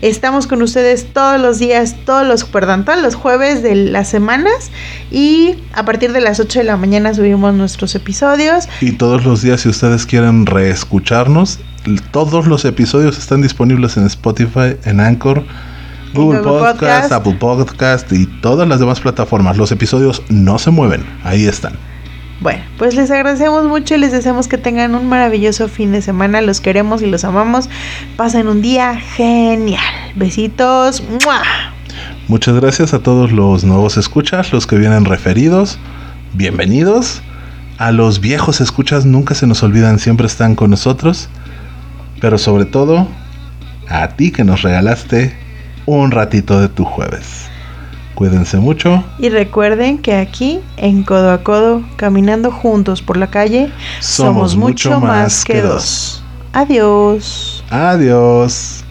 Estamos con ustedes todos los días, todos los, perdón, todos los jueves de las semanas y a partir de las 8 de la mañana subimos nuestros episodios.
Y todos los días si ustedes quieren reescucharnos, todos los episodios están disponibles en Spotify, en Anchor. Google, Podcast, Apple Podcast y todas las demás plataformas. Los episodios no se mueven, ahí están.
Bueno, pues les agradecemos mucho y les deseamos que tengan un maravilloso fin de semana. Los queremos y los amamos. Pasen un día genial. Besitos.
Muchas gracias a todos los nuevos escuchas, los que vienen referidos. Bienvenidos. A los viejos escuchas nunca se nos olvidan, siempre están con nosotros. Pero sobre todo, a ti que nos regalaste un ratito de tu jueves. Cuídense mucho.
Y recuerden que aquí, en Codo a Codo, caminando juntos por la calle, somos, mucho más que dos. Adiós.
Adiós.